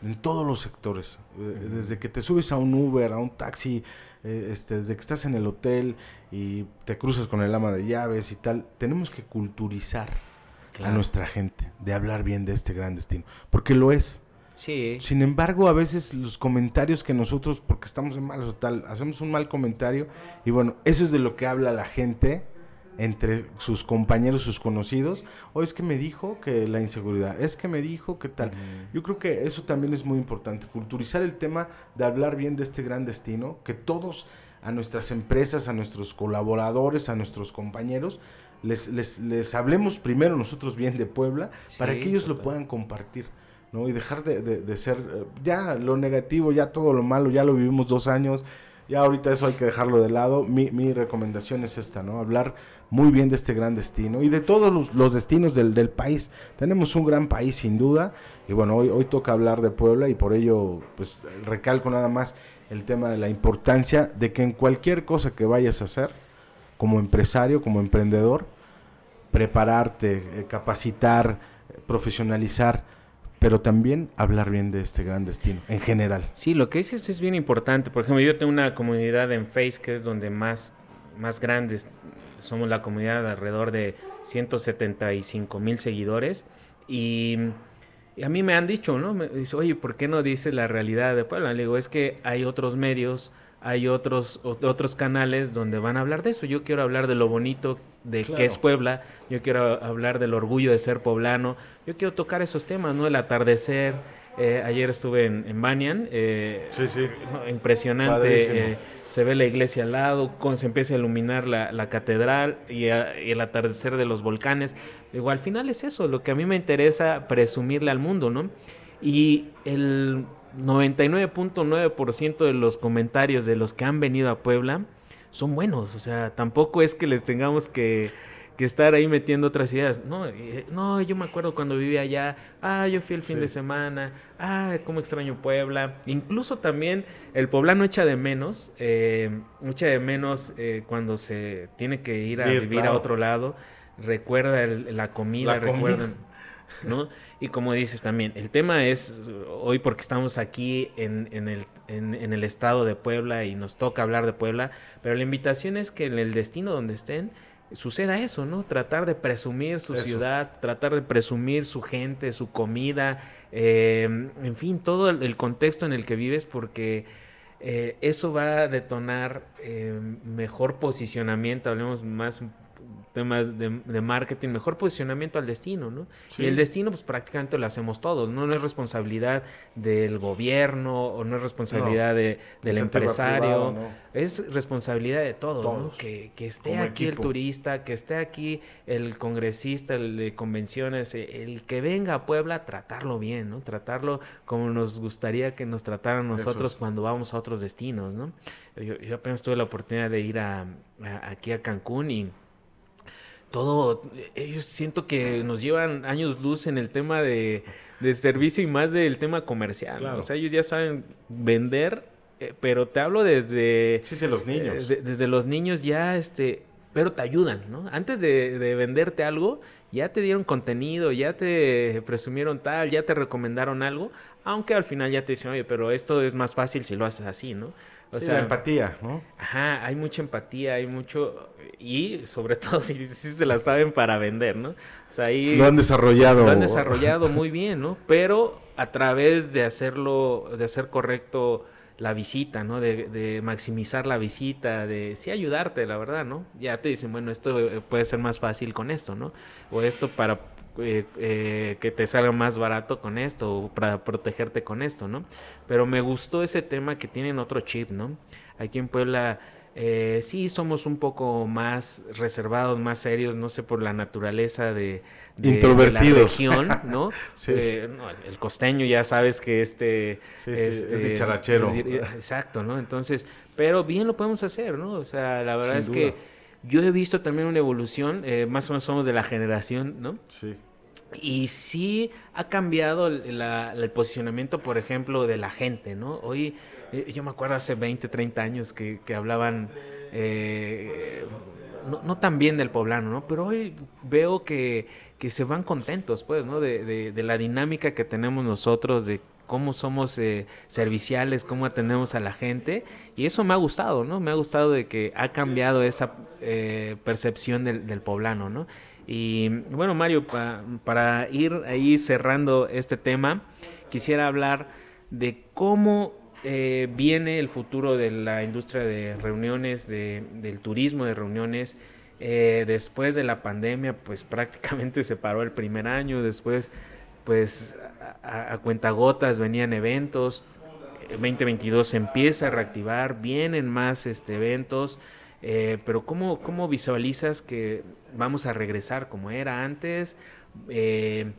Speaker 2: En todos los sectores. Eh, desde que te subes a un Uber, a un taxi, eh, este, desde que estás en el hotel y te cruzas con el ama de llaves y tal, tenemos que culturizar a nuestra gente de hablar bien de este gran destino. Porque lo es.
Speaker 1: Sí.
Speaker 2: Sin embargo, a veces los comentarios que nosotros, porque estamos en malos o tal, hacemos un mal comentario y bueno, eso es de lo que habla la gente entre sus compañeros, sus conocidos, o es que me dijo que la inseguridad, es que me dijo que tal. Yo creo que eso también es muy importante, culturizar el tema de hablar bien de este gran destino, que todos a nuestras empresas, a nuestros colaboradores, a nuestros compañeros, les, les, les hablemos primero nosotros bien de Puebla, para que ellos lo puedan compartir. ¿no? Y dejar de, de, ser eh, ya lo negativo, ya todo lo malo, ya lo vivimos dos años, ya ahorita eso hay que dejarlo de lado. Mi, mi recomendación es esta, ¿no? Hablar muy bien de este gran destino y de todos los, destinos del, del, país. Tenemos un gran país sin duda y bueno, hoy, hoy toca hablar de Puebla y por ello pues recalco nada más el tema de la importancia de que en cualquier cosa que vayas a hacer, como empresario, como emprendedor, prepararte, eh, capacitar, profesionalizar, pero también hablar bien de este gran destino en general.
Speaker 1: Sí, lo que dices es bien importante. Por ejemplo, yo tengo una comunidad en Face que es donde más, más grandes somos la comunidad de alrededor de 175 mil seguidores y, a mí me han dicho, ¿no? Me dice, oye, ¿por qué no dices la realidad de Puebla? Le digo, es que hay otros medios hay otros, otros canales donde van a hablar de eso. Yo quiero hablar de lo bonito de que es Puebla, yo quiero hablar del orgullo de ser poblano, yo quiero tocar esos temas, ¿no? El atardecer. Eh, ayer estuve en, en Banyan, eh,
Speaker 2: sí, sí.
Speaker 1: impresionante. Eh, se ve la iglesia al lado, con, se empieza a iluminar la, la catedral y, y, el atardecer de los volcanes. Digo, al final es eso, lo que a mí me interesa presumirle al mundo, ¿no? Y el 99.9% de los comentarios de los que han venido a Puebla son buenos. O sea, tampoco es que les tengamos que, estar ahí metiendo otras ideas. No, eh, no, yo me acuerdo cuando vivía allá. Ah, yo fui el fin de semana. Ah, cómo extraño Puebla. Incluso también el poblano echa de menos. Eh, echa de menos eh, cuando se tiene que ir a vivir a otro lado. Recuerda la comida, recuerda ¿no? Y como dices también, el tema es hoy porque estamos aquí en, el, en, el estado de Puebla y nos toca hablar de Puebla, pero la invitación es que en el destino donde estén suceda eso, ¿no? Tratar de presumir su ciudad, tratar de presumir su gente, su comida, eh, en fin, todo el, contexto en el que vives porque... Eh, eso va a detonar eh, mejor posicionamiento, hablemos más temas de, marketing, mejor posicionamiento al destino, ¿no? Y el destino, pues prácticamente lo hacemos todos, ¿no? No es responsabilidad del gobierno o no es responsabilidad de, del empresario, es responsabilidad de todos, ¿no? Que, esté aquí el turista, que esté aquí el congresista, el de convenciones, el que venga a Puebla, tratarlo bien, ¿no? Tratarlo como nos gustaría que nos trataran nosotros cuando vamos a otros destinos, ¿no? Yo, apenas tuve la oportunidad de ir a, aquí a Cancún y todo, ellos siento que nos llevan años luz en el tema de, servicio y más del tema comercial. O sea, ellos ya saben vender, eh, pero te hablo desde...
Speaker 2: Sí, sí, los niños.
Speaker 1: Eh, desde los niños ya, este, pero te ayudan, ¿no? Antes de, de, venderte algo, ya te dieron contenido, ya te presumieron tal, ya te recomendaron algo, aunque al final ya te dicen, oye, pero esto es más fácil si lo haces así, ¿no?
Speaker 2: O sea, la empatía, ¿no?
Speaker 1: Ajá, hay mucha empatía, hay mucho y sobre todo si, se la saben para vender, ¿no? O sea, ahí
Speaker 2: lo han desarrollado.
Speaker 1: Lo han desarrollado muy bien, ¿no? Pero a través de hacerlo, de hacer correcto la visita, ¿no? De, de, maximizar la visita, de sí ayudarte, la verdad, ¿no? Ya te dicen, bueno, esto eh, puede ser más fácil con esto, ¿no? O esto para eh, eh, que te salga más barato con esto, o para protegerte con esto, ¿no? Pero me gustó ese tema que tienen otro chip, ¿no? Aquí en Puebla eh, sí, somos un poco más reservados, más serios, no sé, por la naturaleza de,
Speaker 2: la
Speaker 1: región, ¿no? Eh, el costeño ya sabes que este...
Speaker 2: Sí, es este, dicharachero.
Speaker 1: exacto, ¿no? Entonces, pero bien lo podemos hacer, ¿no? O sea, la verdad es que yo he visto también una evolución, eh, más o menos somos de la generación, ¿no?
Speaker 2: Sí.
Speaker 1: Y sí ha cambiado el posicionamiento, por ejemplo, de la gente, ¿no? Hoy eh, yo me acuerdo hace 20, 30 años que, hablaban, eh, no, tan bien del poblano, ¿no? Pero hoy veo que, que se van contentos, pues, ¿no? De, de, de, la dinámica que tenemos nosotros, de cómo somos eh, serviciales, cómo atendemos a la gente. Y eso me ha gustado, ¿no? Me ha gustado de que ha cambiado esa eh, percepción del, poblano, ¿no? Y bueno, Mario, para ir ahí cerrando este tema, quisiera hablar de cómo eh, viene el futuro de la industria de reuniones, de, del turismo de reuniones. después de la pandemia, pues prácticamente se paró el primer año, después pues a, cuentagotas venían eventos, 2022 se empieza a reactivar, vienen más este, eventos, eh, pero ¿cómo, ¿cómo, visualizas que vamos a regresar como era antes? Eh,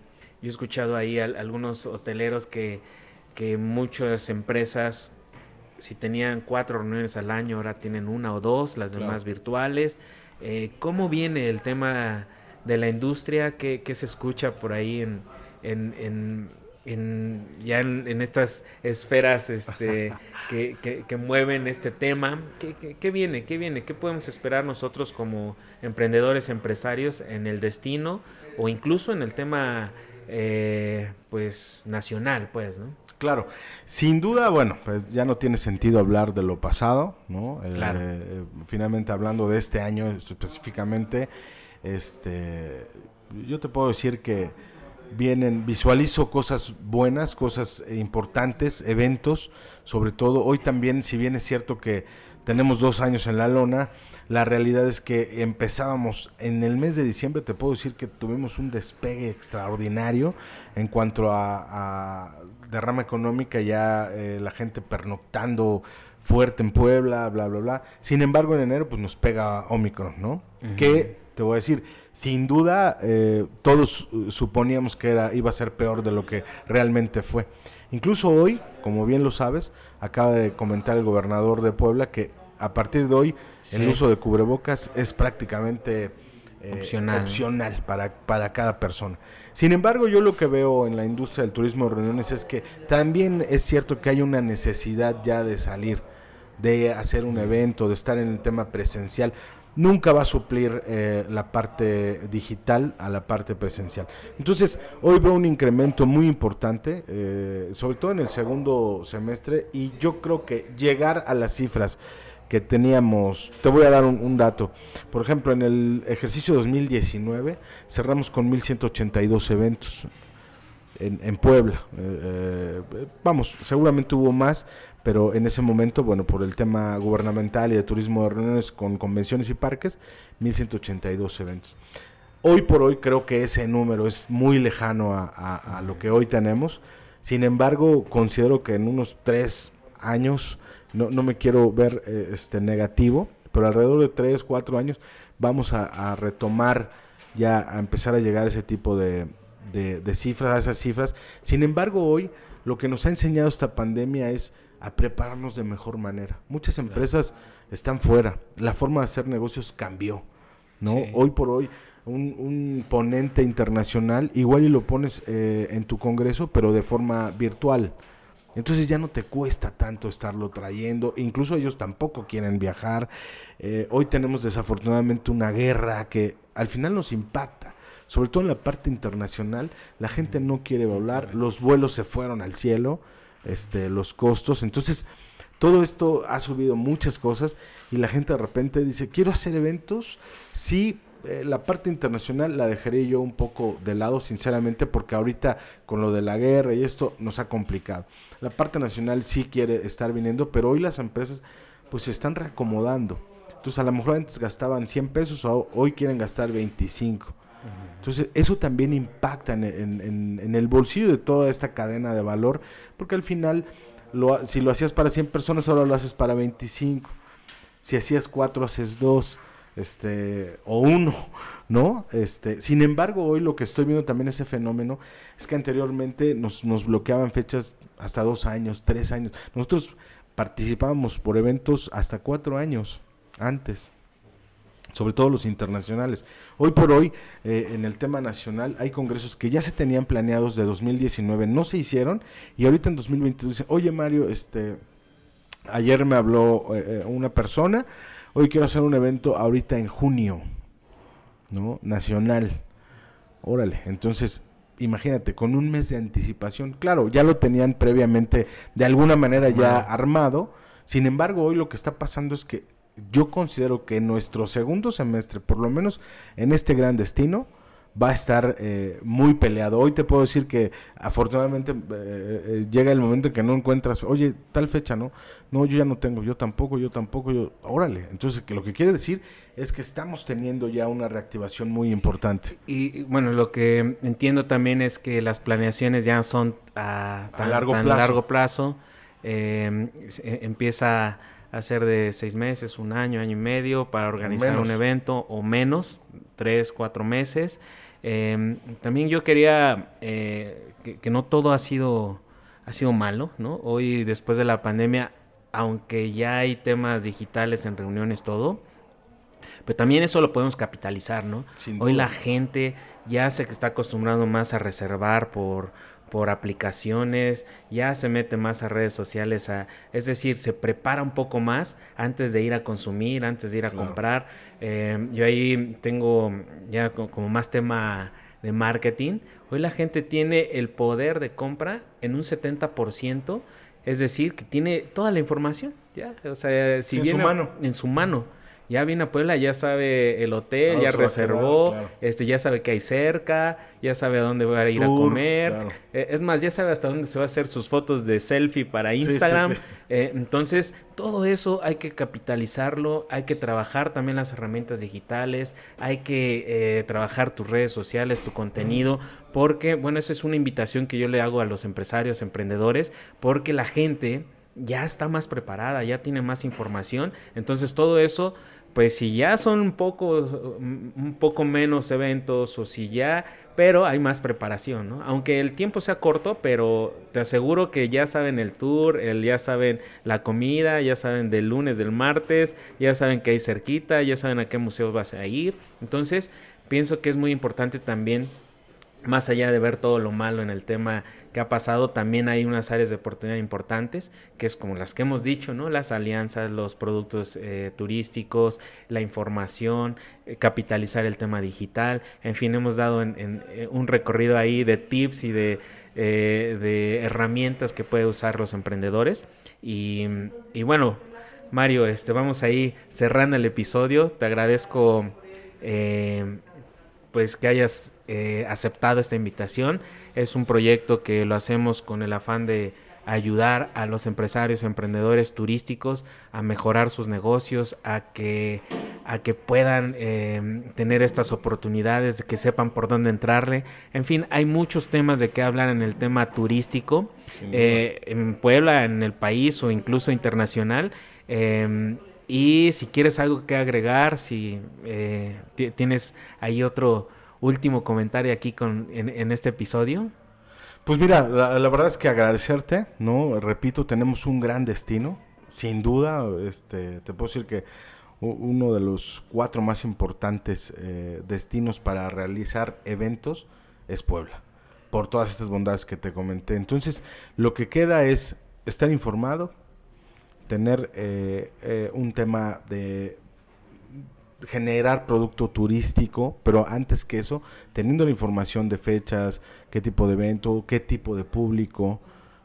Speaker 1: yo he escuchado ahí a, algunos hoteleros que, que muchas empresas, si tenían cuatro reuniones al año, ahora tienen una o dos, las demás virtuales. Eh, ¿Cómo viene el tema de la industria? ¿Qué, ¿Qué, se escucha por ahí en, en, en, ya en, estas esferas este, que, mueven este tema. ¿Qué, viene? ¿Qué viene? ¿Qué podemos esperar nosotros como emprendedores, empresarios en el destino o incluso en el tema eh, pues nacional, pues, ¿no?
Speaker 2: Claro, sin duda, bueno, pues ya no tiene sentido hablar de lo pasado, ¿no? Eh, eh, finalmente hablando de este año específicamente, este, yo te puedo decir que vienen, visualizo cosas buenas, cosas importantes, eventos, sobre todo hoy también, si bien es cierto que tenemos dos años en la lona, la realidad es que empezábamos en el mes de diciembre, te puedo decir que tuvimos un despegue extraordinario en cuanto a, derrama económica, ya eh, la gente pernoctando fuerte en Puebla, bla, bla, bla. Sin embargo, en enero pues nos pega Omicron, ¿no? Que, te voy a decir, sin duda eh, todos eh, suponíamos que era, iba a ser peor de lo que realmente fue. Incluso hoy, como bien lo sabes, acaba de comentar el gobernador de Puebla que a partir de hoy el uso de cubrebocas es prácticamente
Speaker 1: eh, opcional,
Speaker 2: opcional para, para cada persona. Sin embargo, yo lo que veo en la industria del turismo de reuniones es que también es cierto que hay una necesidad ya de salir, de hacer un evento, de estar en el tema presencial nunca va a suplir eh, la parte digital a la parte presencial. Entonces, hoy veo un incremento muy importante, eh, sobre todo en el segundo semestre, y yo creo que llegar a las cifras que teníamos, te voy a dar un, dato, por ejemplo, en el ejercicio 2019 cerramos con 1182 eventos. En, Puebla, eh, vamos, seguramente hubo más, pero en ese momento, bueno, por el tema gubernamental y de turismo de reuniones con convenciones y parques, 1182 eventos. Hoy por hoy creo que ese número es muy lejano a, lo que hoy tenemos. Sin embargo, considero que en unos tres años, no, no me quiero ver eh, este negativo, pero alrededor de tres, cuatro años vamos a, retomar ya a empezar a llegar a ese tipo de, de cifras, a esas cifras. Sin embargo, hoy lo que nos ha enseñado esta pandemia es a prepararnos de mejor manera. Muchas empresas están fuera, la forma de hacer negocios cambió, ¿no? Hoy por hoy un, ponente internacional igual y lo pones eh, en tu congreso, pero de forma virtual. Entonces ya no te cuesta tanto estarlo trayendo, incluso ellos tampoco quieren viajar. Eh, hoy tenemos desafortunadamente una guerra que al final nos impacta, sobre todo en la parte internacional. La gente no quiere volar, los vuelos se fueron al cielo este, los costos. Entonces, todo esto ha subido muchas cosas y la gente de repente dice, quiero hacer eventos, sí. Eh, la parte internacional la dejaré yo un poco de lado, sinceramente, porque ahorita con lo de la guerra y esto nos ha complicado. La parte nacional sí quiere estar viniendo, pero hoy las empresas pues se están reacomodando. Entonces a lo mejor antes gastaban 100 pesos, hoy quieren gastar 25. Entonces, eso también impacta en, el bolsillo de toda esta cadena de valor, porque al final, lo, si lo hacías para 100 personas, ahora lo haces para 25. Si hacías 4, haces 2, este, o 1, ¿no? Este, sin embargo, hoy lo que estoy viendo también ese fenómeno es que anteriormente nos, nos bloqueaban fechas hasta 2 años, 3 años. Nosotros participábamos por eventos hasta 4 años antes sobre todo los internacionales. Hoy por hoy, eh, en el tema nacional, hay congresos que ya se tenían planeados de 2019, no se hicieron, y ahorita en 2022 dicen, oye Mario, este, ayer me habló eh, eh, una persona, Hoy quiero hacer un evento ahorita en junio, ¿no? Nacional. Órale, entonces imagínate, con un mes de anticipación. Claro, ya lo tenían previamente de alguna manera ya armado. Sin embargo, hoy lo que está pasando es que yo considero que nuestro segundo semestre, por lo menos en este gran destino, va a estar eh, muy peleado. Hoy te puedo decir que afortunadamente eh, eh, llega el momento en que no encuentras, oye, tal fecha, ¿no? No, yo ya no tengo, yo tampoco, yo tampoco, yo, órale. Entonces, que lo que quiere decir es que estamos teniendo ya una reactivación muy importante.
Speaker 1: Y, bueno, lo que entiendo también es que las planeaciones ya son a, largo plazo. largo plazo. empieza a ser de seis meses, un año, año y medio para organizar un evento o menos, tres, cuatro meses. Em, también yo quería eh, que, no todo ha sido, ha sido malo, ¿no? Hoy, después de la pandemia, aunque ya hay temas digitales en reuniones, todo, pero también eso lo podemos capitalizar, ¿no? Hoy la gente ya se está acostumbrando más a reservar por por aplicaciones, ya se mete más a redes sociales, a, es decir, se prepara un poco más antes de ir a consumir, antes de ir a comprar. Eh, yo ahí tengo ya como más tema de marketing. Hoy la gente tiene el poder de compra en un 70%, es decir, que tiene toda la información, ya, o sea, si en su mano. En su mano ya viene a Puebla, ya sabe el hotel, ya reservó, este, ya sabe que hay cerca, ya sabe a dónde va a ir a comer. Eh, es más, ya sabe hasta dónde se va a hacer sus fotos de selfie para Instagram. Eh, entonces, todo eso hay que capitalizarlo, hay que trabajar también las herramientas digitales, hay que eh, trabajar tus redes sociales, tu contenido, porque, bueno, esa es una invitación que yo le hago a los empresarios, emprendedores, porque la gente ya está más preparada, ya tiene más información. Entonces todo eso pues si ya son un poco, un poco menos eventos o si ya, pero hay más preparación, ¿no? Aunque el tiempo sea corto, pero te aseguro que ya saben el tour, el, ya saben la comida, ya saben del lunes, del martes, ya saben que hay cerquita, ya saben a qué museo vas a ir. Entonces, pienso que es muy importante también más allá de ver todo lo malo en el tema que ha pasado, también hay unas áreas de oportunidad importantes, que es como las que hemos dicho, ¿no? Las alianzas, los productos eh, turísticos, la información, eh, capitalizar el tema digital, en fin, hemos dado en, eh, un recorrido ahí de tips y de, de herramientas que puede usar los emprendedores. Y, y, bueno, Mario, este, vamos ahí cerrando el episodio. Te agradezco pues que hayas aceptado esta invitación. Es un proyecto que lo hacemos con el afán de ayudar a los empresarios, emprendedores turísticos a mejorar sus negocios, a que, a que puedan em, tener estas oportunidades, de que sepan por dónde entrarle. En fin, hay muchos temas de qué hablar en el tema turístico, eh, en Puebla, en el país o incluso internacional. Em, y si quieres algo que agregar, si eh, tienes ahí otro último comentario aquí con, en, este episodio.
Speaker 2: Pues mira, la, verdad es que agradecerte, ¿no? Repito, tenemos un gran destino, sin duda, este, te puedo decir que uno de los cuatro más importantes eh, destinos para realizar eventos es Puebla, por todas estas bondades que te comenté. Entonces, lo que queda es estar informado, tener eh, eh, un tema de generar producto turístico, pero antes que eso, teniendo la información de fechas, qué tipo de evento, qué tipo de público,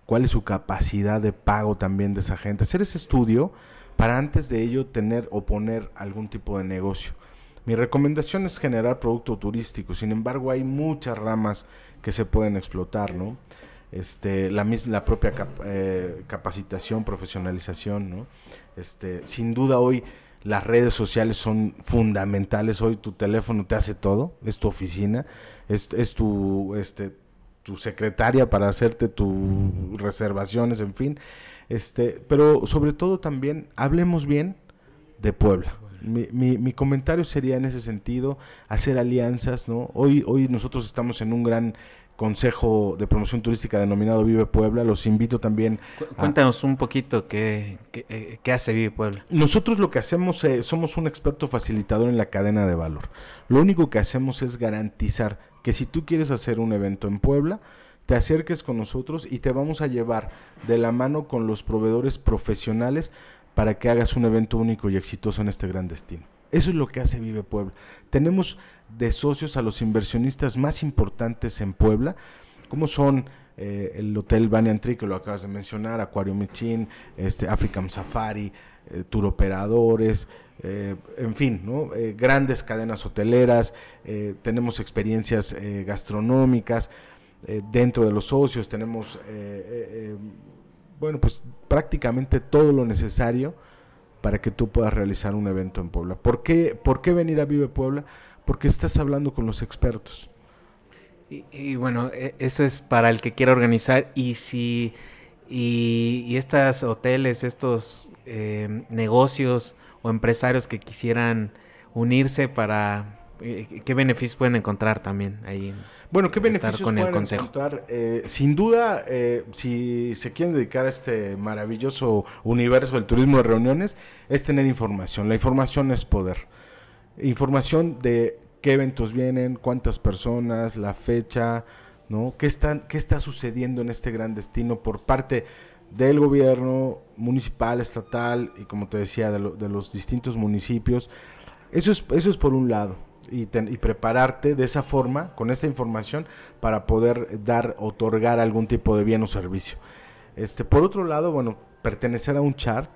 Speaker 2: cuál es su capacidad de pago también de esa gente, hacer ese estudio para antes de ello tener o poner algún tipo de negocio. Mi recomendación es generar producto turístico, sin embargo hay muchas ramas que se pueden explotar, ¿no? este, la, la propia eh, capacitación, profesionalización, ¿no? Este, sin duda hoy las redes sociales son fundamentales, hoy tu teléfono te hace todo, es tu oficina, es, es tu, este, tu secretaria para hacerte tus reservaciones, en fin, este, pero sobre todo también hablemos bien de Puebla. Mi, mi, mi, comentario sería en ese sentido, hacer alianzas, ¿no? Hoy, hoy nosotros estamos en un gran Consejo de Promoción Turística denominado Vive Puebla. Los invito también.
Speaker 1: Cuéntanos un poquito qué, eh, qué, hace Vive Puebla.
Speaker 2: Nosotros lo que hacemos, eh, somos un experto facilitador en la cadena de valor. Lo único que hacemos es garantizar que si tú quieres hacer un evento en Puebla, te acerques con nosotros y te vamos a llevar de la mano con los proveedores profesionales para que hagas un evento único y exitoso en este gran destino. Eso es lo que hace Vive Puebla. Tenemos de socios a los inversionistas más importantes en Puebla, como son eh, el Hotel Banyan Tree, que lo acabas de mencionar, Acuario Michin, este, African Safari, eh, tour operadores, eh, en fin, ¿no? grandes cadenas hoteleras, tenemos experiencias gastronómicas dentro de los socios, tenemos, bueno, pues prácticamente todo lo necesario para que tú puedas realizar un evento en Puebla. ¿Por qué, ¿Por qué venir a Vive Puebla? Porque estás hablando con los expertos
Speaker 1: y, bueno, e, eso es para el que quiera organizar. Y si. Y, y estos hoteles, estos eh, negocios o empresarios que quisieran unirse para. Eh, ¿Qué beneficios pueden encontrar también ahí?
Speaker 2: Bueno, ¿qué beneficios con pueden encontrar? Eh, sin duda, si se quieren dedicar a este maravilloso universo del turismo de reuniones, es tener información. La información es poder. Información de qué eventos vienen, cuántas personas, la fecha, ¿no? ¿Qué, están, ¿Qué está sucediendo en este gran destino por parte del gobierno municipal, estatal y como te decía, de, los distintos municipios? Eso es, eso es por un lado. Y, prepararte de esa forma, con esta información, para poder dar, otorgar algún tipo de bien o servicio. Este, por otro lado, bueno, pertenecer a un chart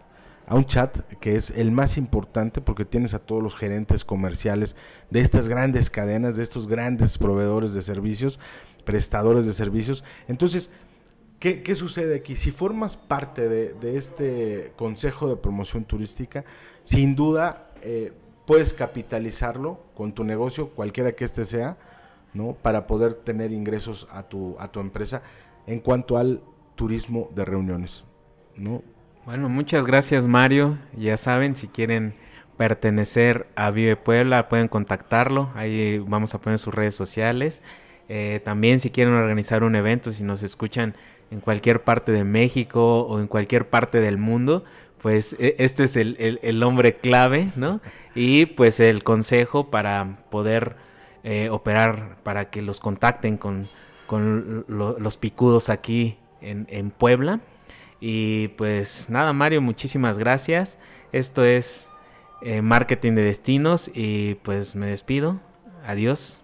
Speaker 2: a un chat que es el más importante porque tienes a todos los gerentes comerciales de estas grandes cadenas, de estos grandes proveedores de servicios, prestadores de servicios. Entonces, ¿qué, sucede aquí? Si formas parte de, este Consejo de Promoción Turística, sin duda eh, puedes capitalizarlo con tu negocio, cualquiera que este sea, ¿no? Para poder tener ingresos a tu, a tu empresa en cuanto al turismo de reuniones, ¿no?
Speaker 1: Bueno, muchas gracias Mario. Ya saben, si quieren pertenecer a Vive Puebla, pueden contactarlo. Ahí vamos a poner sus redes sociales. Eh, también si quieren organizar un evento, si nos escuchan en cualquier parte de México o en cualquier parte del mundo, pues e, este es el, hombre clave, ¿no? Y pues el consejo para poder eh, operar, para que los contacten con, los picudos aquí en, en Puebla. Y pues nada, Mario, muchísimas gracias. Esto es eh, Marketing de Destinos y pues me despido. Adiós.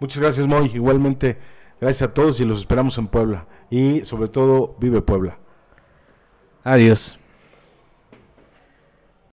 Speaker 2: Muchas gracias, Moy. Igualmente, gracias a todos y los esperamos en Puebla. Y sobre todo, vive Puebla.
Speaker 1: Adiós.